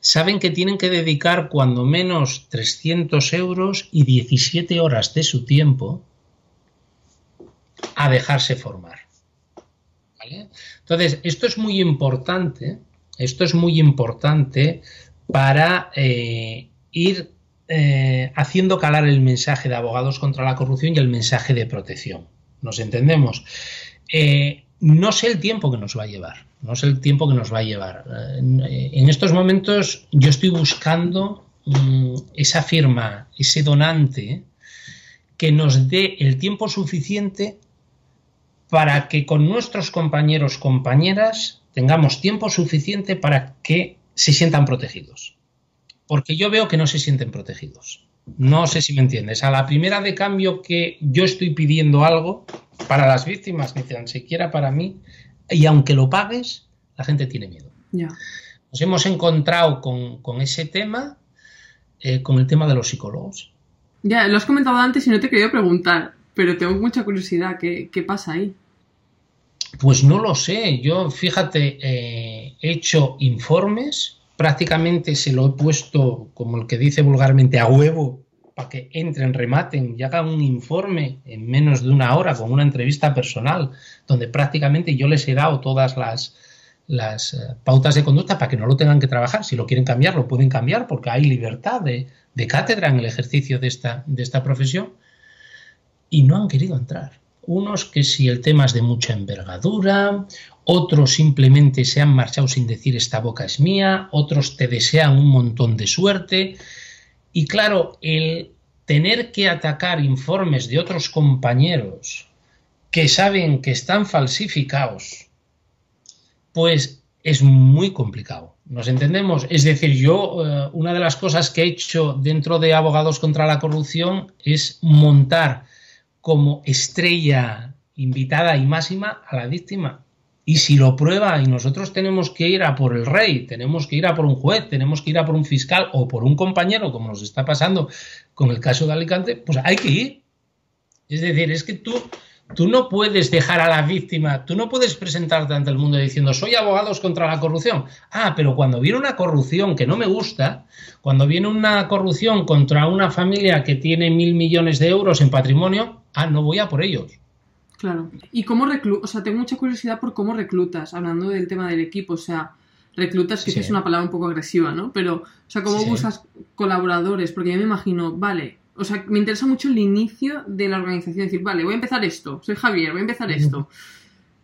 saben que tienen que dedicar cuando menos 300 euros y 17 horas de su tiempo a dejarse formar. Entonces, esto es muy importante, esto es muy importante para eh, ir eh, haciendo calar el mensaje de abogados contra la corrupción y el mensaje de protección. ¿Nos entendemos? Eh, no sé el tiempo que nos va a llevar, no sé el tiempo que nos va a llevar. En estos momentos yo estoy buscando mmm, esa firma, ese donante que nos dé el tiempo suficiente para que con nuestros compañeros, compañeras, tengamos tiempo suficiente para que se sientan protegidos. Porque yo veo que no se sienten protegidos. No sé si me entiendes. A la primera de cambio que yo estoy pidiendo algo para las víctimas, ni tan siquiera para mí, y aunque lo pagues, la gente tiene miedo. Ya. Nos hemos encontrado con, con ese tema, eh, con el tema de los psicólogos. Ya, lo has comentado antes y no te quería preguntar, pero tengo mucha curiosidad. ¿Qué, qué pasa ahí? Pues no lo sé. Yo, fíjate, eh, he hecho informes, prácticamente se lo he puesto, como el que dice vulgarmente, a huevo, para que entren, rematen y hagan un informe en menos de una hora con una entrevista personal, donde prácticamente yo les he dado todas las, las uh, pautas de conducta para que no lo tengan que trabajar. Si lo quieren cambiar, lo pueden cambiar porque hay libertad de, de cátedra en el ejercicio de esta, de esta profesión. Y no han querido entrar unos que si el tema es de mucha envergadura, otros simplemente se han marchado sin decir esta boca es mía, otros te desean un montón de suerte. Y claro, el tener que atacar informes de otros compañeros que saben que están falsificados, pues es muy complicado. ¿Nos entendemos? Es decir, yo, eh, una de las cosas que he hecho dentro de Abogados contra la Corrupción es montar como estrella invitada y máxima a la víctima. Y si lo prueba y nosotros tenemos que ir a por el rey, tenemos que ir a por un juez, tenemos que ir a por un fiscal o por un compañero, como nos está pasando con el caso de Alicante, pues hay que ir. Es decir, es que tú Tú no puedes dejar a la víctima, tú no puedes presentarte ante el mundo diciendo soy abogados contra la corrupción. Ah, pero cuando viene una corrupción que no me gusta, cuando viene una corrupción contra una familia que tiene mil millones de euros en patrimonio, ah, no voy a por ellos. Claro. ¿Y cómo reclutas? O sea, tengo mucha curiosidad por cómo reclutas, hablando del tema del equipo. O sea, reclutas, que es una palabra un poco agresiva, ¿no? Pero, o sea, ¿cómo buscas colaboradores? Porque yo me imagino, vale, o sea, me interesa mucho el inicio de la organización. Decir, vale, voy a empezar esto. Soy Javier, voy a empezar esto.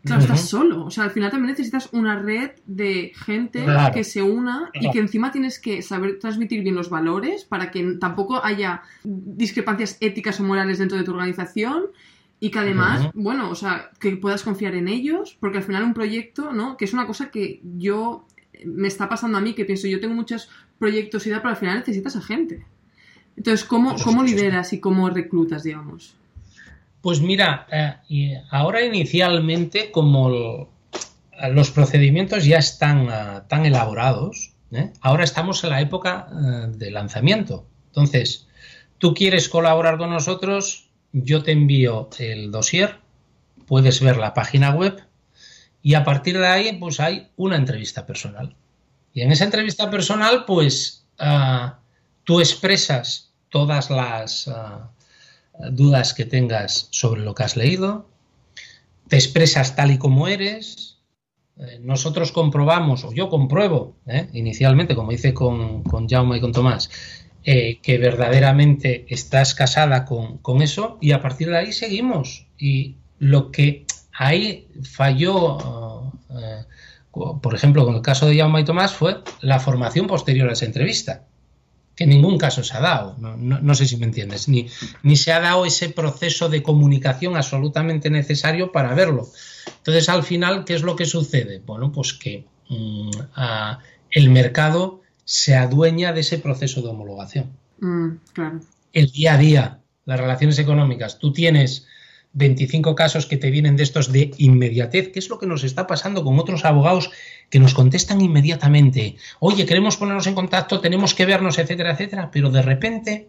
Claro, estás solo. O sea, al final también necesitas una red de gente que se una y que encima tienes que saber transmitir bien los valores para que tampoco haya discrepancias éticas o morales dentro de tu organización y que además, bueno, o sea, que puedas confiar en ellos, porque al final un proyecto, ¿no? Que es una cosa que yo me está pasando a mí, que pienso, yo tengo muchos proyectos y tal, pero al final necesitas a gente. Entonces, ¿cómo, cómo lideras y cómo reclutas, digamos? Pues mira, eh, ahora inicialmente, como los procedimientos ya están ah, tan elaborados, ¿eh? ahora estamos en la época eh, de lanzamiento. Entonces, tú quieres colaborar con nosotros, yo te envío el dossier, puedes ver la página web y a partir de ahí, pues hay una entrevista personal. Y en esa entrevista personal, pues ah, tú expresas todas las ah, dudas que tengas sobre lo que has leído, te expresas tal y como eres. Eh, nosotros comprobamos, o yo compruebo, eh, inicialmente, como hice con, con Jaume y con Tomás, eh, que verdaderamente estás casada con, con, eso y a partir de ahí seguimos. Y lo que ahí falló, por ejemplo, con el caso de Jaume y Tomás, fue la formación posterior a esa entrevista que en ningún caso se ha dado, no, sé si me entiendes, ni, ni, se ha dado ese proceso de comunicación absolutamente necesario para verlo. Entonces, al final, ¿qué es lo que sucede? Bueno, pues que mm, el mercado se adueña de ese proceso de homologación. Mm, claro. El día a día, las relaciones económicas, tú tienes 25 casos que te vienen de estos de inmediatez, que es lo que nos está pasando con otros abogados que nos contestan inmediatamente, oye, queremos ponernos en contacto, tenemos que vernos, etcétera, etcétera, pero de repente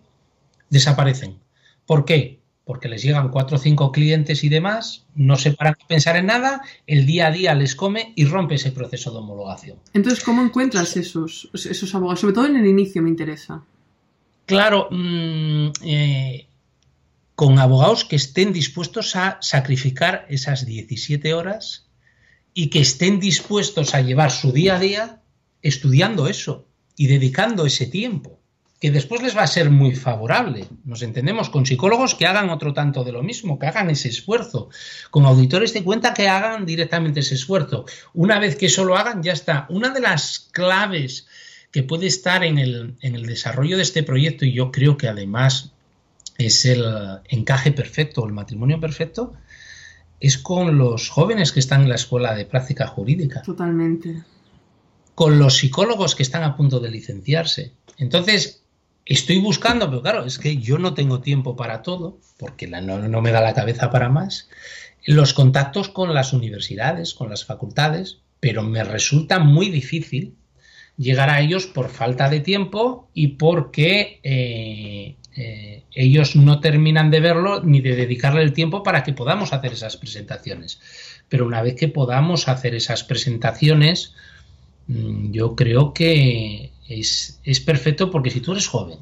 desaparecen. ¿Por qué? Porque les llegan cuatro o cinco clientes y demás, no se paran a pensar en nada, el día a día les come y rompe ese proceso de homologación. Entonces, ¿cómo encuentras esos, esos abogados? Sobre todo en el inicio me interesa. Claro, mm, eh, con abogados que estén dispuestos a sacrificar esas 17 horas y que estén dispuestos a llevar su día a día estudiando eso y dedicando ese tiempo, que después les va a ser muy favorable. Nos entendemos con psicólogos que hagan otro tanto de lo mismo, que hagan ese esfuerzo, con auditores de cuenta que hagan directamente ese esfuerzo. Una vez que eso lo hagan, ya está. Una de las claves que puede estar en el, en el desarrollo de este proyecto, y yo creo que además es el encaje perfecto, el matrimonio perfecto, es con los jóvenes que están en la escuela de práctica jurídica. Totalmente. Con los psicólogos que están a punto de licenciarse. Entonces, estoy buscando, pero claro, es que yo no tengo tiempo para todo, porque no, no me da la cabeza para más, los contactos con las universidades, con las facultades, pero me resulta muy difícil llegar a ellos por falta de tiempo y porque eh, eh, ellos no terminan de verlo ni de dedicarle el tiempo para que podamos hacer esas presentaciones. Pero una vez que podamos hacer esas presentaciones, mm, yo creo que es, perfecto porque si tú eres joven,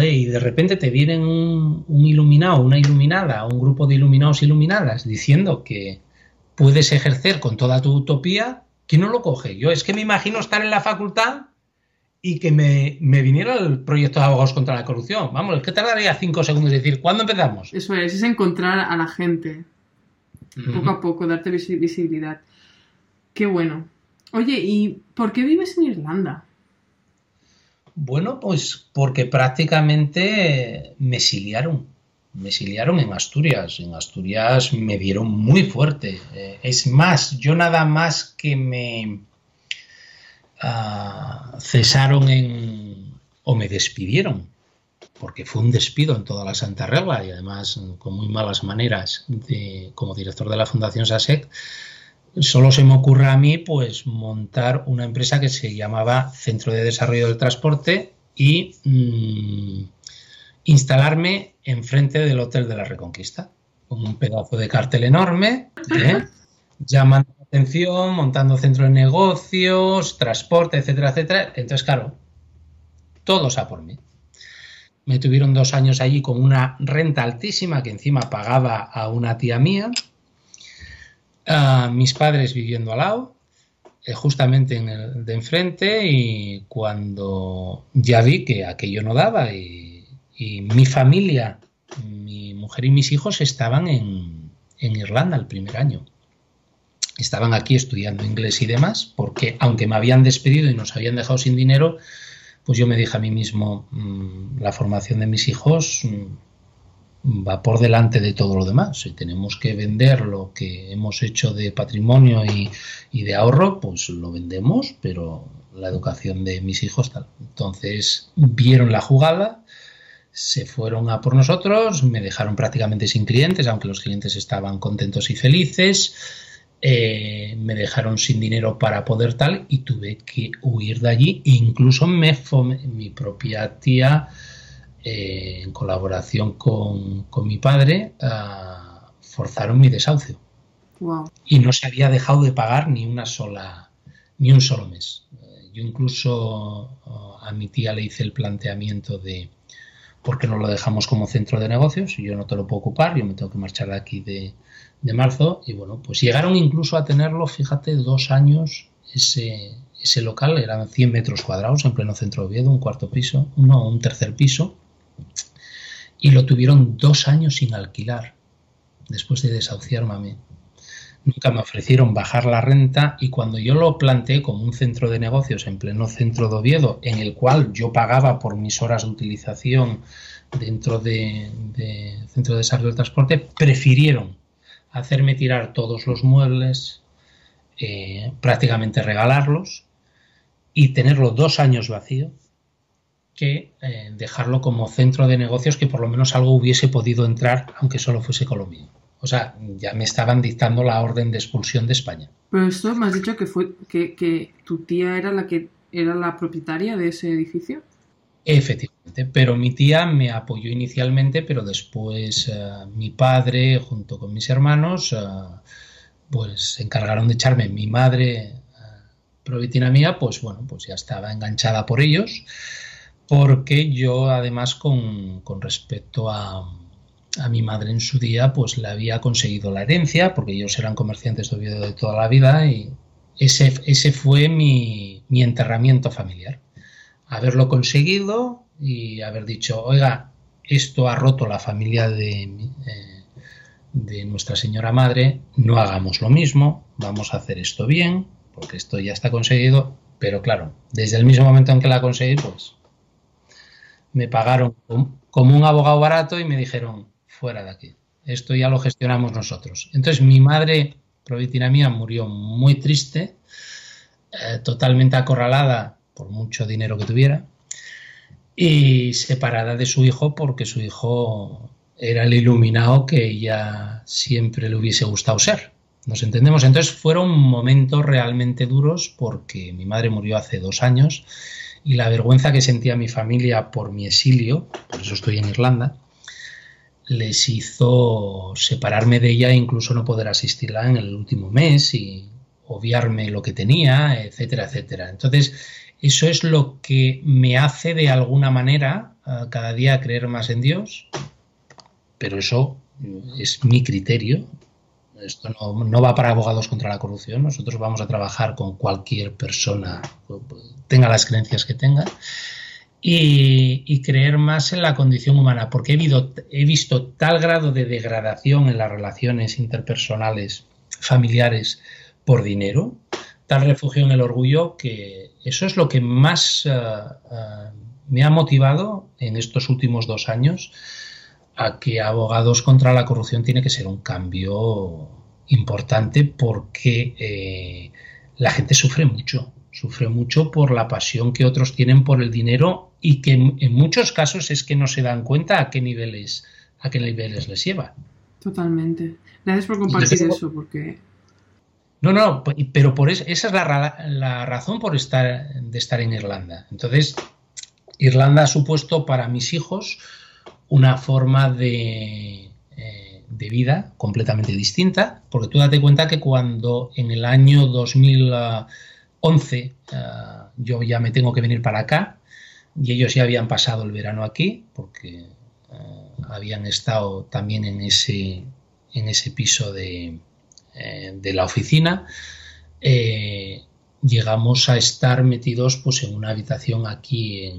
y de repente te vienen un, un iluminado, una iluminada, un grupo de iluminados iluminadas diciendo que puedes ejercer con toda tu utopía, ¿quién no lo coge? Yo es que me imagino estar en la facultad y que me, viniera el proyecto de abogados contra la corrupción. Vamos, es que tardaría cinco segundos decir, ¿cuándo empezamos? Eso es, es encontrar a la gente, poco a poco, darte visibilidad. Qué bueno. Oye, ¿y por qué vives en Irlanda? Bueno, pues porque prácticamente me exiliaron. Me exiliaron en Asturias. En Asturias me dieron muy fuerte. Eh, es más, yo nada más que me ah, cesaron en, o me despidieron, porque fue un despido en toda la Santa Regla y además con muy malas maneras de, como director de la Fundación SASEC, solo se me ocurre a mí pues montar una empresa que se llamaba Centro de Desarrollo del Transporte y mm, instalarme enfrente del Hotel de la Reconquista, con un pedazo de cartel enorme, ¿eh? llamando la atención, montando centro de negocios, transporte, etcétera, etcétera. Entonces, claro, todos a por mí. Me tuvieron dos años allí con una renta altísima que encima pagaba a una tía mía. mis padres viviendo al lado, eh, justamente en el de enfrente, y cuando ya vi que aquello no daba y, mi familia, mi mujer y mis hijos estaban en, en Irlanda el primer año estaban aquí estudiando inglés y demás, porque aunque me habían despedido y nos habían dejado sin dinero, pues yo me dije a mí mismo, mm, la formación de mis hijos mm, va por delante de todo lo demás. Si tenemos que vender lo que hemos hecho de patrimonio y, de ahorro, pues lo vendemos, pero la educación de mis hijos tal. Entonces vieron la jugada, se fueron a por nosotros, me dejaron prácticamente sin clientes, aunque los clientes estaban contentos y felices eh, me dejaron sin dinero para poder tal y tuve que huir de allí. E incluso me mi propia tía, eh, en colaboración con, mi padre, ah, forzaron mi desahucio. Y no se había dejado de pagar ni una sola, ni un solo mes. Eh, yo incluso ah, a mi tía le hice el planteamiento de por qué no lo dejamos como centro de negocios, yo no te lo puedo ocupar, yo me tengo que marchar de aquí de, marzo. Y bueno, pues llegaron incluso a tenerlo, fíjate, dos años ese, ese local, eran 100 metros cuadrados en pleno centro de Oviedo, un cuarto piso, uno, un tercer piso, y lo tuvieron dos años sin alquilar, después de desahuciarme a mí. Nunca me ofrecieron bajar la renta y cuando yo lo planteé como un centro de negocios en pleno centro de Oviedo, en el cual yo pagaba por mis horas de utilización dentro de, Centro de Desarrollo del Transporte, prefirieron hacerme tirar todos los muebles, eh, prácticamente regalarlos y tenerlo dos años vacío que eh, dejarlo como centro de negocios que por lo menos algo hubiese podido entrar aunque solo fuese Colombia. O sea, ya me estaban dictando la orden de expulsión de España. Pero esto me has dicho que fue que, que tu tía era la que era la propietaria de ese edificio. Efectivamente, pero mi tía me apoyó inicialmente, pero después eh, mi padre, junto con mis hermanos, eh, pues se encargaron de echarme. Mi madre, uh, provitina mía, pues bueno, pues ya estaba enganchada por ellos, porque yo además con, con respecto a, a, mi madre en su día, pues le había conseguido la herencia, porque ellos eran comerciantes de de toda la vida y ese, ese fue mi, mi enterramiento familiar. Haberlo conseguido y haber dicho, oiga, esto ha roto la familia de, eh, de Nuestra Señora Madre, no hagamos lo mismo, vamos a hacer esto bien, porque esto ya está conseguido, pero claro, desde el mismo momento en que la conseguí, pues me pagaron como un abogado barato y me dijeron, fuera de aquí, esto ya lo gestionamos nosotros. Entonces mi madre, provitina mía, murió muy triste, eh, totalmente acorralada por mucho dinero que tuviera, y separada de su hijo porque su hijo era el iluminado que ella siempre le hubiese gustado ser. Nos entendemos. Entonces fueron momentos realmente duros porque mi madre murió hace dos años y la vergüenza que sentía mi familia por mi exilio, por eso estoy en Irlanda, les hizo separarme de ella e incluso no poder asistirla en el último mes y obviarme lo que tenía, etcétera, etcétera. Entonces, eso es lo que me hace de alguna manera cada día creer más en Dios, pero eso es mi criterio. Esto no, va para abogados contra la corrupción. Nosotros vamos a trabajar con cualquier persona, tenga las creencias que tenga, y, creer más en la condición humana, porque he visto tal grado de degradación en las relaciones interpersonales, familiares, por dinero, tal refugio en el orgullo que eso es lo que más eh, eh, me ha motivado en estos últimos dos años a que abogados contra la corrupción tiene que ser un cambio importante porque eh, la gente sufre mucho. Sufre mucho por la pasión que otros tienen por el dinero y que en, muchos casos es que no se dan cuenta a qué niveles, a qué niveles les lleva. Totalmente. Gracias por compartir eso, porque no, no, pero por esa es la, razón por estar, de estar en Irlanda. Entonces, Irlanda ha supuesto para mis hijos una forma de, eh, de vida completamente distinta, porque tú date cuenta que cuando en el año 2011 eh, yo ya me tengo que venir para acá, y ellos ya habían pasado el verano aquí, porque eh, habían estado también en ese, en ese piso de, eh, de la oficina, eh, llegamos a estar metidos pues, en una habitación aquí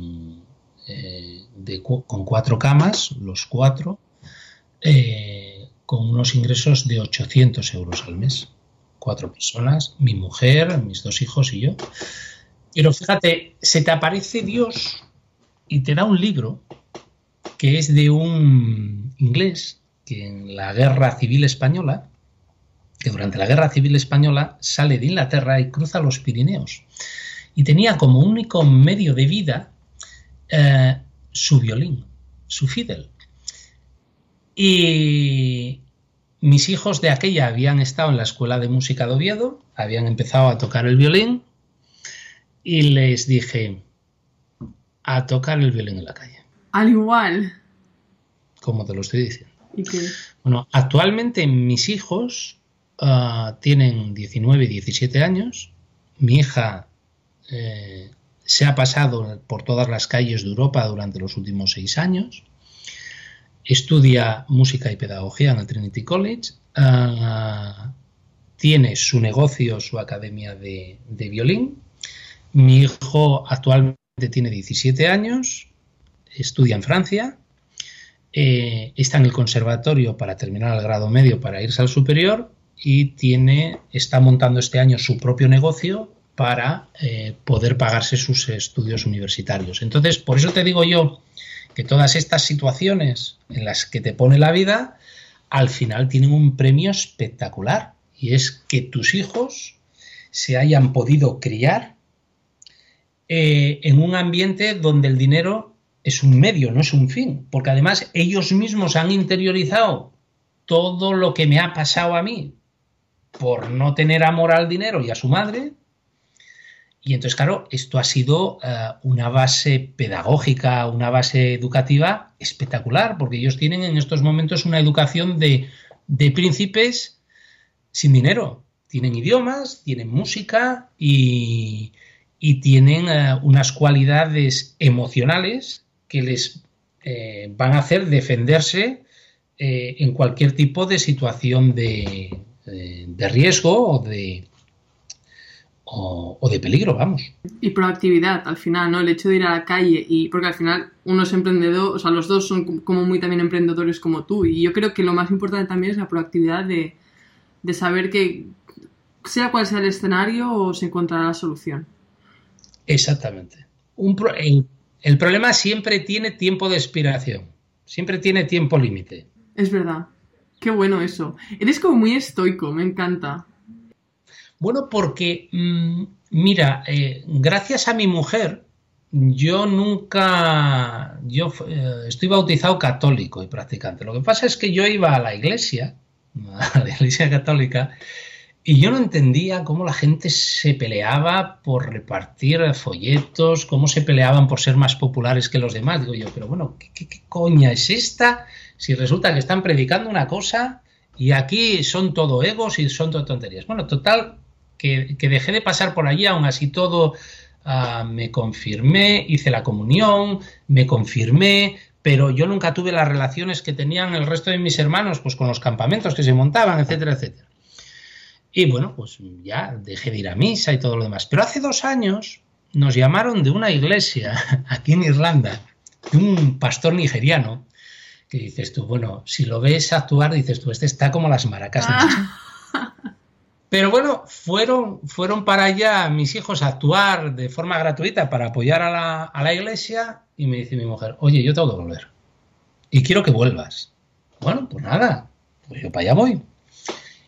eh, con cuatro camas, los cuatro, con unos ingresos de 800 euros al mes. Cuatro personas, mi mujer, mis dos hijos y yo. Pero fíjate, se te aparece Dios y te da un libro que es de un inglés que en la guerra civil española que durante la Guerra Civil Española sale de Inglaterra y cruza los Pirineos. Y tenía como único medio de vida eh, su violín, su fiddle. Y mis hijos de aquella habían estado en la Escuela de Música de Oviedo, habían empezado a tocar el violín y les dije a tocar el violín en la calle. Al igual. Como te lo estoy diciendo. Bueno, actualmente mis hijos Ah, tienen 19 y 17 años. Mi hija eh, se ha pasado por todas las calles de Europa durante los últimos seis años. Estudia música y pedagogía en el Trinity College. Ah, tiene su negocio, su academia de, violín. Mi hijo actualmente tiene 17 años, estudia en Francia, eh, está en el conservatorio para terminar el grado medio para irse al superior y tiene, está montando este año su propio negocio para eh, poder pagarse sus estudios universitarios. Entonces, por eso te digo yo que todas estas situaciones en las que te pone la vida, al final tienen un premio espectacular y es que tus hijos se hayan podido criar eh, en un ambiente donde el dinero es un medio, no es un fin, porque además ellos mismos han interiorizado todo lo que me ha pasado a mí por no tener amor al dinero y a su madre. Y entonces, claro, esto ha sido eh, una base pedagógica, una base educativa espectacular, porque ellos tienen en estos momentos una educación de, príncipes sin dinero. Tienen idiomas, tienen música y, tienen eh, unas cualidades emocionales que les eh, van a hacer defenderse en cualquier tipo de situación de, eh, de riesgo o de, o, de peligro, vamos. Y proactividad, al final, ¿no? El hecho de ir a la calle y porque al final uno es emprendedor, o sea, los dos son como muy también emprendedores como tú y yo creo que lo más importante también es la proactividad de, saber que sea cual sea el escenario se encontrará la solución. Exactamente. Un el, el problema siempre tiene tiempo de expiración, siempre tiene tiempo límite. Es verdad. Qué bueno eso. Eres como muy estoico, me encanta. Bueno, porque, mm, mira, eh, gracias a mi mujer, yo nunca, yo eh, estoy bautizado católico y practicante. Lo que pasa es que yo iba a la iglesia, a la iglesia católica, y yo no entendía cómo la gente se peleaba por repartir folletos, cómo se peleaban por ser más populares que los demás. Digo yo, pero bueno, qué coña es esta? si resulta que están predicando una cosa y aquí son todo egos y son todo tonterías. Bueno, total, que, dejé de pasar por allí, aún así todo ah, me confirmé, hice la comunión, me confirmé, pero yo nunca tuve las relaciones que tenían el resto de mis hermanos, pues con los campamentos que se montaban, etcétera, etcétera. Y bueno, pues ya dejé de ir a misa y todo lo demás. Pero hace dos años nos llamaron de una iglesia aquí en Irlanda, de un pastor nigeriano, que dices tú, bueno, si lo ves actuar, dices tú, este está como las maracas. Ah. Pero bueno, fueron, fueron para allá mis hijos a actuar de forma gratuita para apoyar a la, a la iglesia y me dice mi mujer, oye, yo tengo que volver y quiero que vuelvas. Bueno, pues nada, pues yo para allá voy.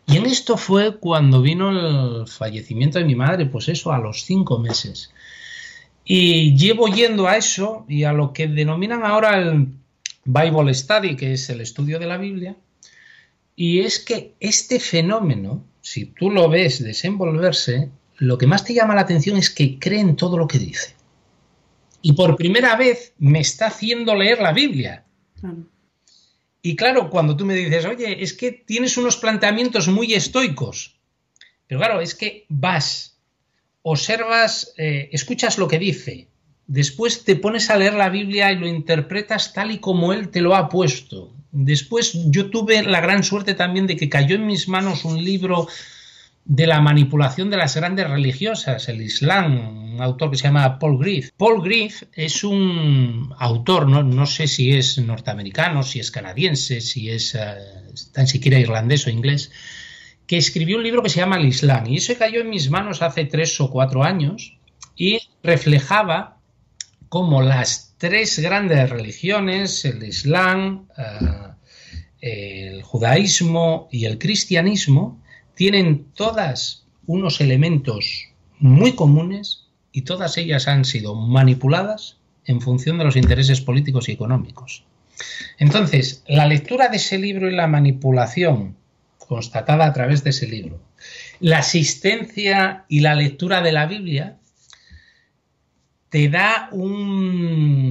Y en esto fue cuando vino el fallecimiento de mi madre, pues eso, a los cinco meses. Y llevo yendo a eso y a lo que denominan ahora el Bible Study, que es el estudio de la Biblia. Y es que este fenómeno, si tú lo ves desenvolverse, lo que más te llama la atención es que cree en todo lo que dice. Y por primera vez me está haciendo leer la Biblia. Y claro, cuando tú me dices, oye, es que tienes unos planteamientos muy estoicos, pero claro, es que vas, observas, eh, escuchas lo que dice, después te pones a leer la Biblia y lo interpretas tal y como él te lo ha puesto. Después yo tuve la gran suerte también de que cayó en mis manos un libro de la manipulación de las grandes religiosas, el Islam, un autor que se llama Paul Griff. Paul Griff es un autor, no, sé si es norteamericano, si es canadiense, si es eh, tan siquiera irlandés o inglés, que escribió un libro que se llama El Islam. Y eso cayó en mis manos hace tres o cuatro años y reflejaba cómo las tres grandes religiones, el Islam, eh, el judaísmo y el cristianismo, tienen todas unos elementos muy comunes y todas ellas han sido manipuladas en función de los intereses políticos y económicos. Entonces, la lectura de ese libro y la manipulación constatada a través de ese libro, la asistencia y la lectura de la Biblia, te da un,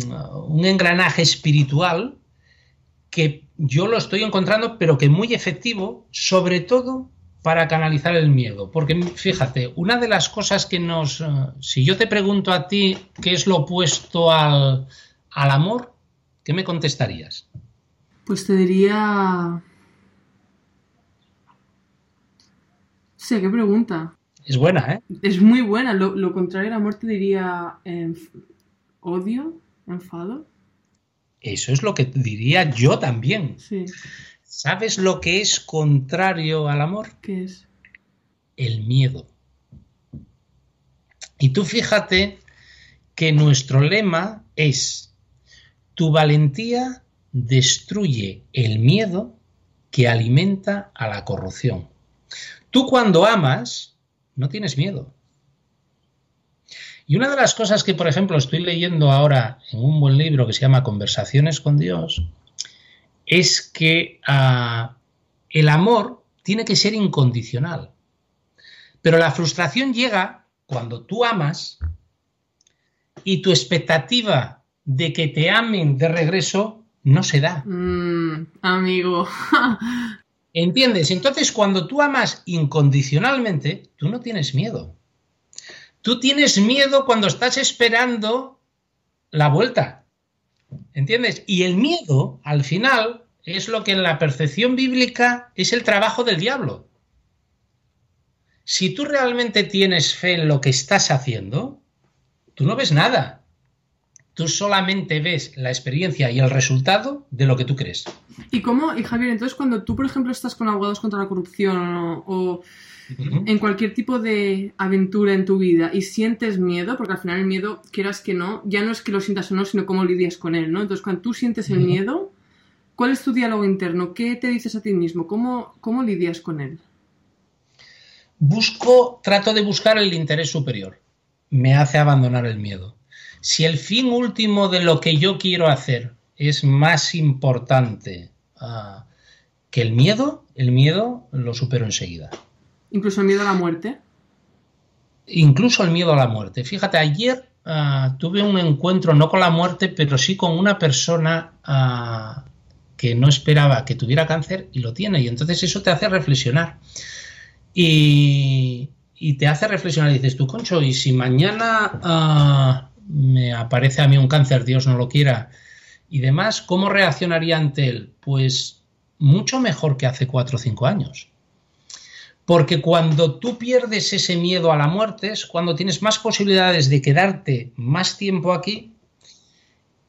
un engranaje espiritual que yo lo estoy encontrando, pero que muy efectivo, sobre todo para canalizar el miedo. Porque fíjate, una de las cosas que nos... Eh, si yo te pregunto a ti qué es lo opuesto al, al amor, ¿qué me contestarías? Pues te diría... Sí, qué pregunta. Es buena, ¿eh? Es muy buena. Lo, contrario al amor te diría odio, enfado. Eso es lo que diría yo también. Sí. ¿Sabes lo que es contrario al amor? ¿Qué es? El miedo. Y tú fíjate que nuestro lema es, tu valentía destruye el miedo que alimenta a la corrupción. Tú cuando amas, no tienes miedo. Y una de las cosas que, por ejemplo, estoy leyendo ahora en un buen libro que se llama Conversaciones con Dios, es que ah, el amor tiene que ser incondicional. Pero la frustración llega cuando tú amas y tu expectativa de que te amen de regreso no se da. Mm, amigo. ¿Entiendes? Entonces, cuando tú amas incondicionalmente, tú no tienes miedo. Tú tienes miedo cuando estás esperando la vuelta. ¿Entiendes? Y el miedo, al final, es lo que en la percepción bíblica es el trabajo del diablo. Si tú realmente tienes fe en lo que estás haciendo, tú no ves nada. Tú solamente ves la experiencia y el resultado de lo que tú crees. ¿Y cómo, y Javier, entonces cuando tú, por ejemplo, estás con abogados contra la corrupción o, en cualquier tipo de aventura en tu vida y sientes miedo, porque al final el miedo, quieras que no, ya no es que lo sientas o no, sino cómo lidias con él, ¿no? Entonces, cuando tú sientes el miedo, ¿cuál es tu diálogo interno? ¿Qué te dices a ti mismo? ¿Cómo, cómo lidias con él? Busco, trato de buscar el interés superior. Me hace abandonar el miedo. Si el fin último de lo que yo quiero hacer es más importante ah, que el miedo, el miedo lo supero enseguida. Incluso el miedo a la muerte. Incluso el miedo a la muerte. Fíjate, ayer ah, tuve un encuentro, no con la muerte, pero sí con una persona ah, que no esperaba que tuviera cáncer y lo tiene. Y entonces eso te hace reflexionar. Y, te hace reflexionar. Y dices tú, Concho, y si mañana me aparece a mí un cáncer, Dios no lo quiera, y demás, ¿cómo reaccionaría ante él? Pues mucho mejor que hace cuatro o cinco años. Porque cuando tú pierdes ese miedo a la muerte es cuando tienes más posibilidades de quedarte más tiempo aquí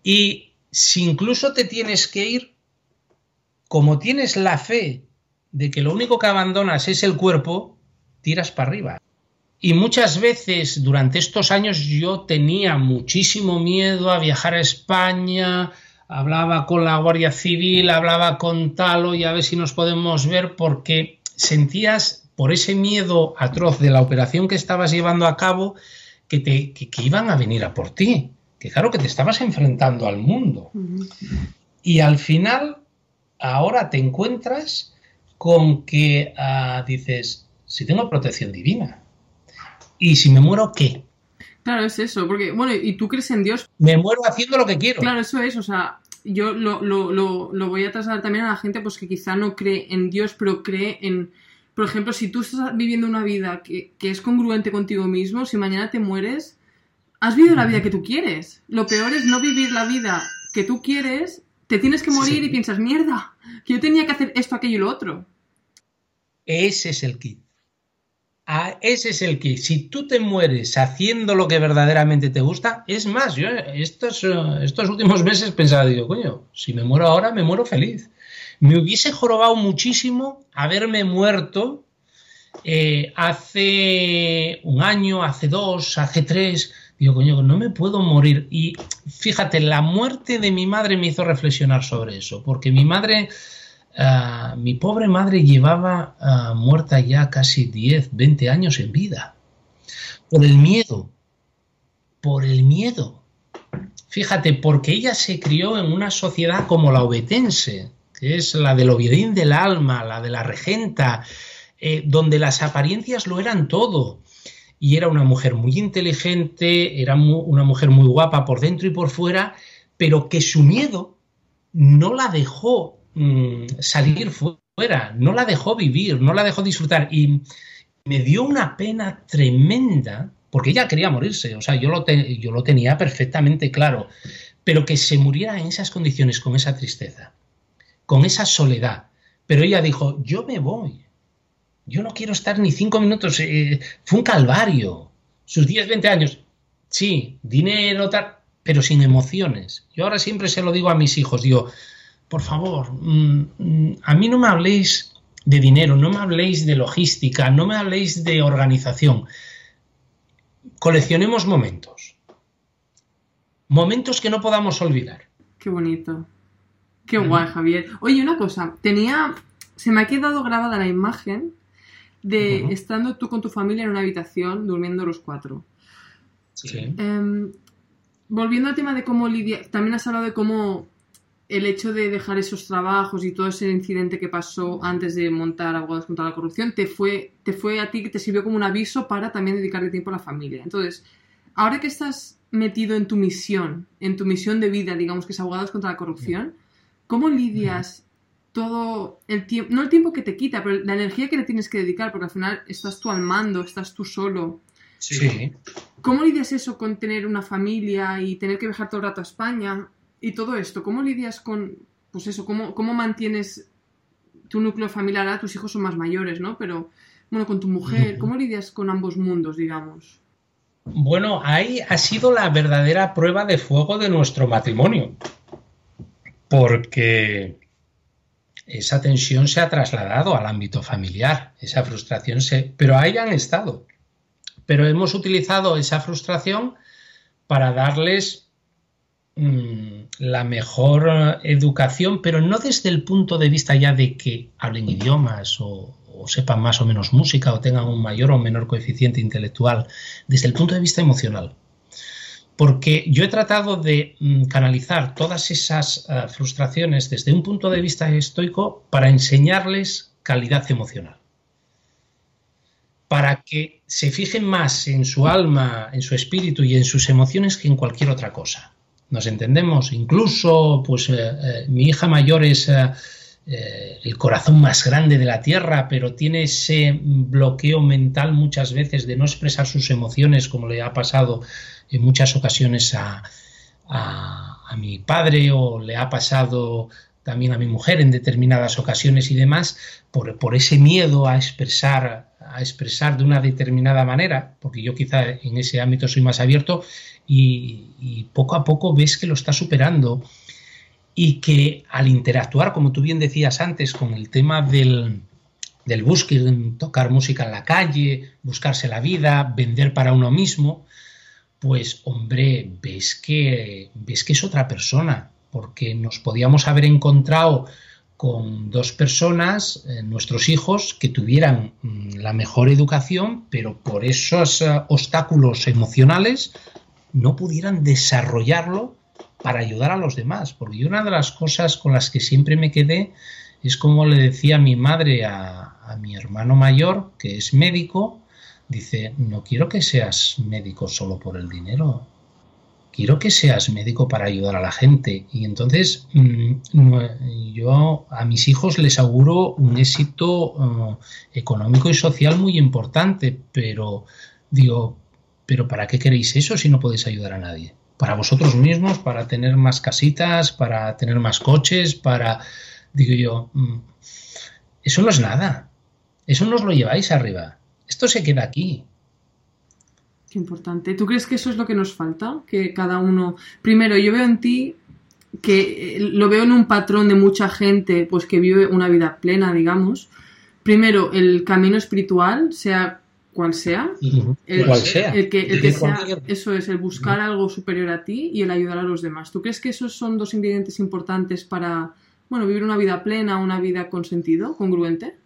y si incluso te tienes que ir, como tienes la fe de que lo único que abandonas es el cuerpo, tiras para arriba. Y muchas veces durante estos años yo tenía muchísimo miedo a viajar a España, hablaba con la Guardia Civil, hablaba con Talo y a ver si nos podemos ver porque sentías por ese miedo atroz de la operación que estabas llevando a cabo que, te, que, iban a venir a por ti, que claro que te estabas enfrentando al mundo. Y al final, ahora te encuentras con que ah, dices, si tengo protección divina, y si me muero, ¿qué? Claro, es eso, porque, bueno, y tú crees en Dios. Me muero haciendo lo que quiero. Claro, eso es, o sea, yo lo, lo, lo, lo voy a trasladar también a la gente pues que quizá no cree en Dios, pero cree en, por ejemplo, si tú estás viviendo una vida que, que es congruente contigo mismo, si mañana te mueres, has vivido la vida que tú quieres. Lo peor es no vivir la vida que tú quieres, te tienes que morir y piensas, mierda, que yo tenía que hacer esto, aquello y lo otro. Ese es el kit. Ah, ese es el kit. Si tú te mueres haciendo lo que verdaderamente te gusta, es más, yo estos, eh, estos últimos meses pensaba, digo, coño, si me muero ahora, me muero feliz. Me hubiese jorobado muchísimo haberme muerto eh, hace un año, hace dos, hace tres. Digo, coño, no me puedo morir. Y fíjate, la muerte de mi madre me hizo reflexionar sobre eso, porque mi madre Ah, mi pobre madre llevaba ah, muerta ya casi 10, 20 años en vida. Por el miedo. Por el miedo. Fíjate, porque ella se crió en una sociedad como la obetense, que es la del Ovidín del alma, la de la regenta, eh, donde las apariencias lo eran todo. Y era una mujer muy inteligente, era una mujer muy guapa por dentro y por fuera, pero que su miedo no la dejó Mm, salir fuera, no la dejó vivir, no la dejó disfrutar. Y me dio una pena tremenda porque ella quería morirse, o sea, yo lo, tenía perfectamente claro, pero que se muriera en esas condiciones, con esa tristeza, con esa soledad. Pero ella dijo, yo me voy, yo no quiero estar ni cinco minutos, eh, fue un calvario, sus 10, 20 años, sí, dinero, tal, pero sin emociones. Yo ahora siempre se lo digo a mis hijos, digo, por favor, mm, mm, a mí no me habléis de dinero, no me habléis de logística, no me habléis de organización. Coleccionemos momentos. Momentos que no podamos olvidar. Qué bonito. Qué guay, Javier. Oye, una cosa, tenía. Se me ha quedado grabada la imagen de estando tú con tu familia en una habitación, durmiendo los cuatro. Sí. Em, volviendo al tema de cómo Lidia. También has hablado de cómo el hecho de dejar esos trabajos y todo ese incidente que pasó antes de montar Abogados contra la Corrupción te fue, te fue a ti que te sirvió como un aviso para también dedicarle tiempo a la familia. Entonces, ahora que estás metido en tu misión, en tu misión de vida, digamos que es Abogados contra la Corrupción, ¿cómo lidias todo el tiempo, no el tiempo que te quita, pero la energía que le tienes que dedicar, porque al final estás tú al mando, estás tú solo. Sí. ¿Cómo lidias eso con tener una familia y tener que viajar todo el rato a España? Y todo esto, ¿cómo lidias con, pues eso, cómo, cómo mantienes tu núcleo familiar? Ah, tus hijos son más mayores, ¿no? Pero, bueno, con tu mujer, ¿cómo lidias con ambos mundos, digamos? Bueno, ahí ha sido la verdadera prueba de fuego de nuestro matrimonio. Porque esa tensión se ha trasladado al ámbito familiar, esa frustración se... Pero ahí han estado. Pero hemos utilizado esa frustración para darles Mm, la mejor educación, pero no desde el punto de vista ya de que hablen idiomas o, sepan más o menos música o tengan un mayor o menor coeficiente intelectual, desde el punto de vista emocional. Porque yo he tratado de mm, canalizar todas esas eh, frustraciones desde un punto de vista estoico para enseñarles calidad emocional. Para que se fijen más en su alma, en su espíritu y en sus emociones que en cualquier otra cosa nos entendemos. Incluso, pues eh, eh, mi hija mayor es eh, el corazón más grande de la tierra, pero tiene ese bloqueo mental muchas veces de no expresar sus emociones, como le ha pasado en muchas ocasiones a, a mi padre o le ha pasado también a mi mujer en determinadas ocasiones y demás, por, por, ese miedo a expresar, a expresar de una determinada manera, porque yo quizá en ese ámbito soy más abierto, y, poco a poco ves que lo está superando y que al interactuar, como tú bien decías antes, con el tema del, del tocar música en la calle, buscarse la vida, vender para uno mismo, pues hombre, ves que, ves que es otra persona, porque nos podíamos haber encontrado con dos personas, eh, nuestros hijos, que tuvieran mm, la mejor educación, pero por esos eh, obstáculos emocionales no pudieran desarrollarlo para ayudar a los demás. Porque una de las cosas con las que siempre me quedé es como le decía mi madre a, a mi hermano mayor, que es médico, dice, no quiero que seas médico solo por el dinero, quiero que seas médico para ayudar a la gente. Y entonces mm, yo a mis hijos les auguro un éxito uh, económico y social muy importante, pero digo, pero ¿para qué queréis eso si no podéis ayudar a nadie? Para vosotros mismos, para tener más casitas, para tener más coches, para... Digo yo, mm, eso no es nada. Eso no os lo lleváis arriba. Esto se queda aquí importante. ¿Tú crees que eso es lo que nos falta? Que cada uno. Primero, yo veo en ti que eh, lo veo en un patrón de mucha gente pues que vive una vida plena, digamos. Primero, el camino espiritual, sea cual sea, el, sea. el que, sea, eso es, el buscar algo superior a ti y el ayudar a los demás. ¿Tú crees que esos son dos ingredientes importantes para, bueno, vivir una vida plena, una vida con sentido, congruente?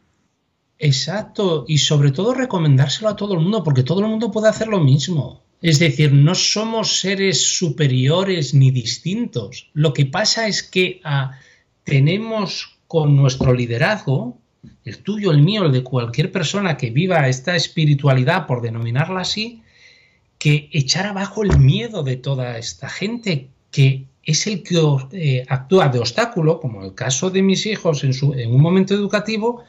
Exacto, y sobre todo recomendárselo a todo el mundo, porque todo el mundo puede hacer lo mismo. Es decir, no somos seres superiores ni distintos. Lo que pasa es que ah, tenemos con nuestro liderazgo, el tuyo, el mío, el de cualquier persona que viva esta espiritualidad, por denominarla así, que echar abajo el miedo de toda esta gente que es el que eh, actúa de obstáculo, como el caso de mis hijos en, su, en un momento educativo,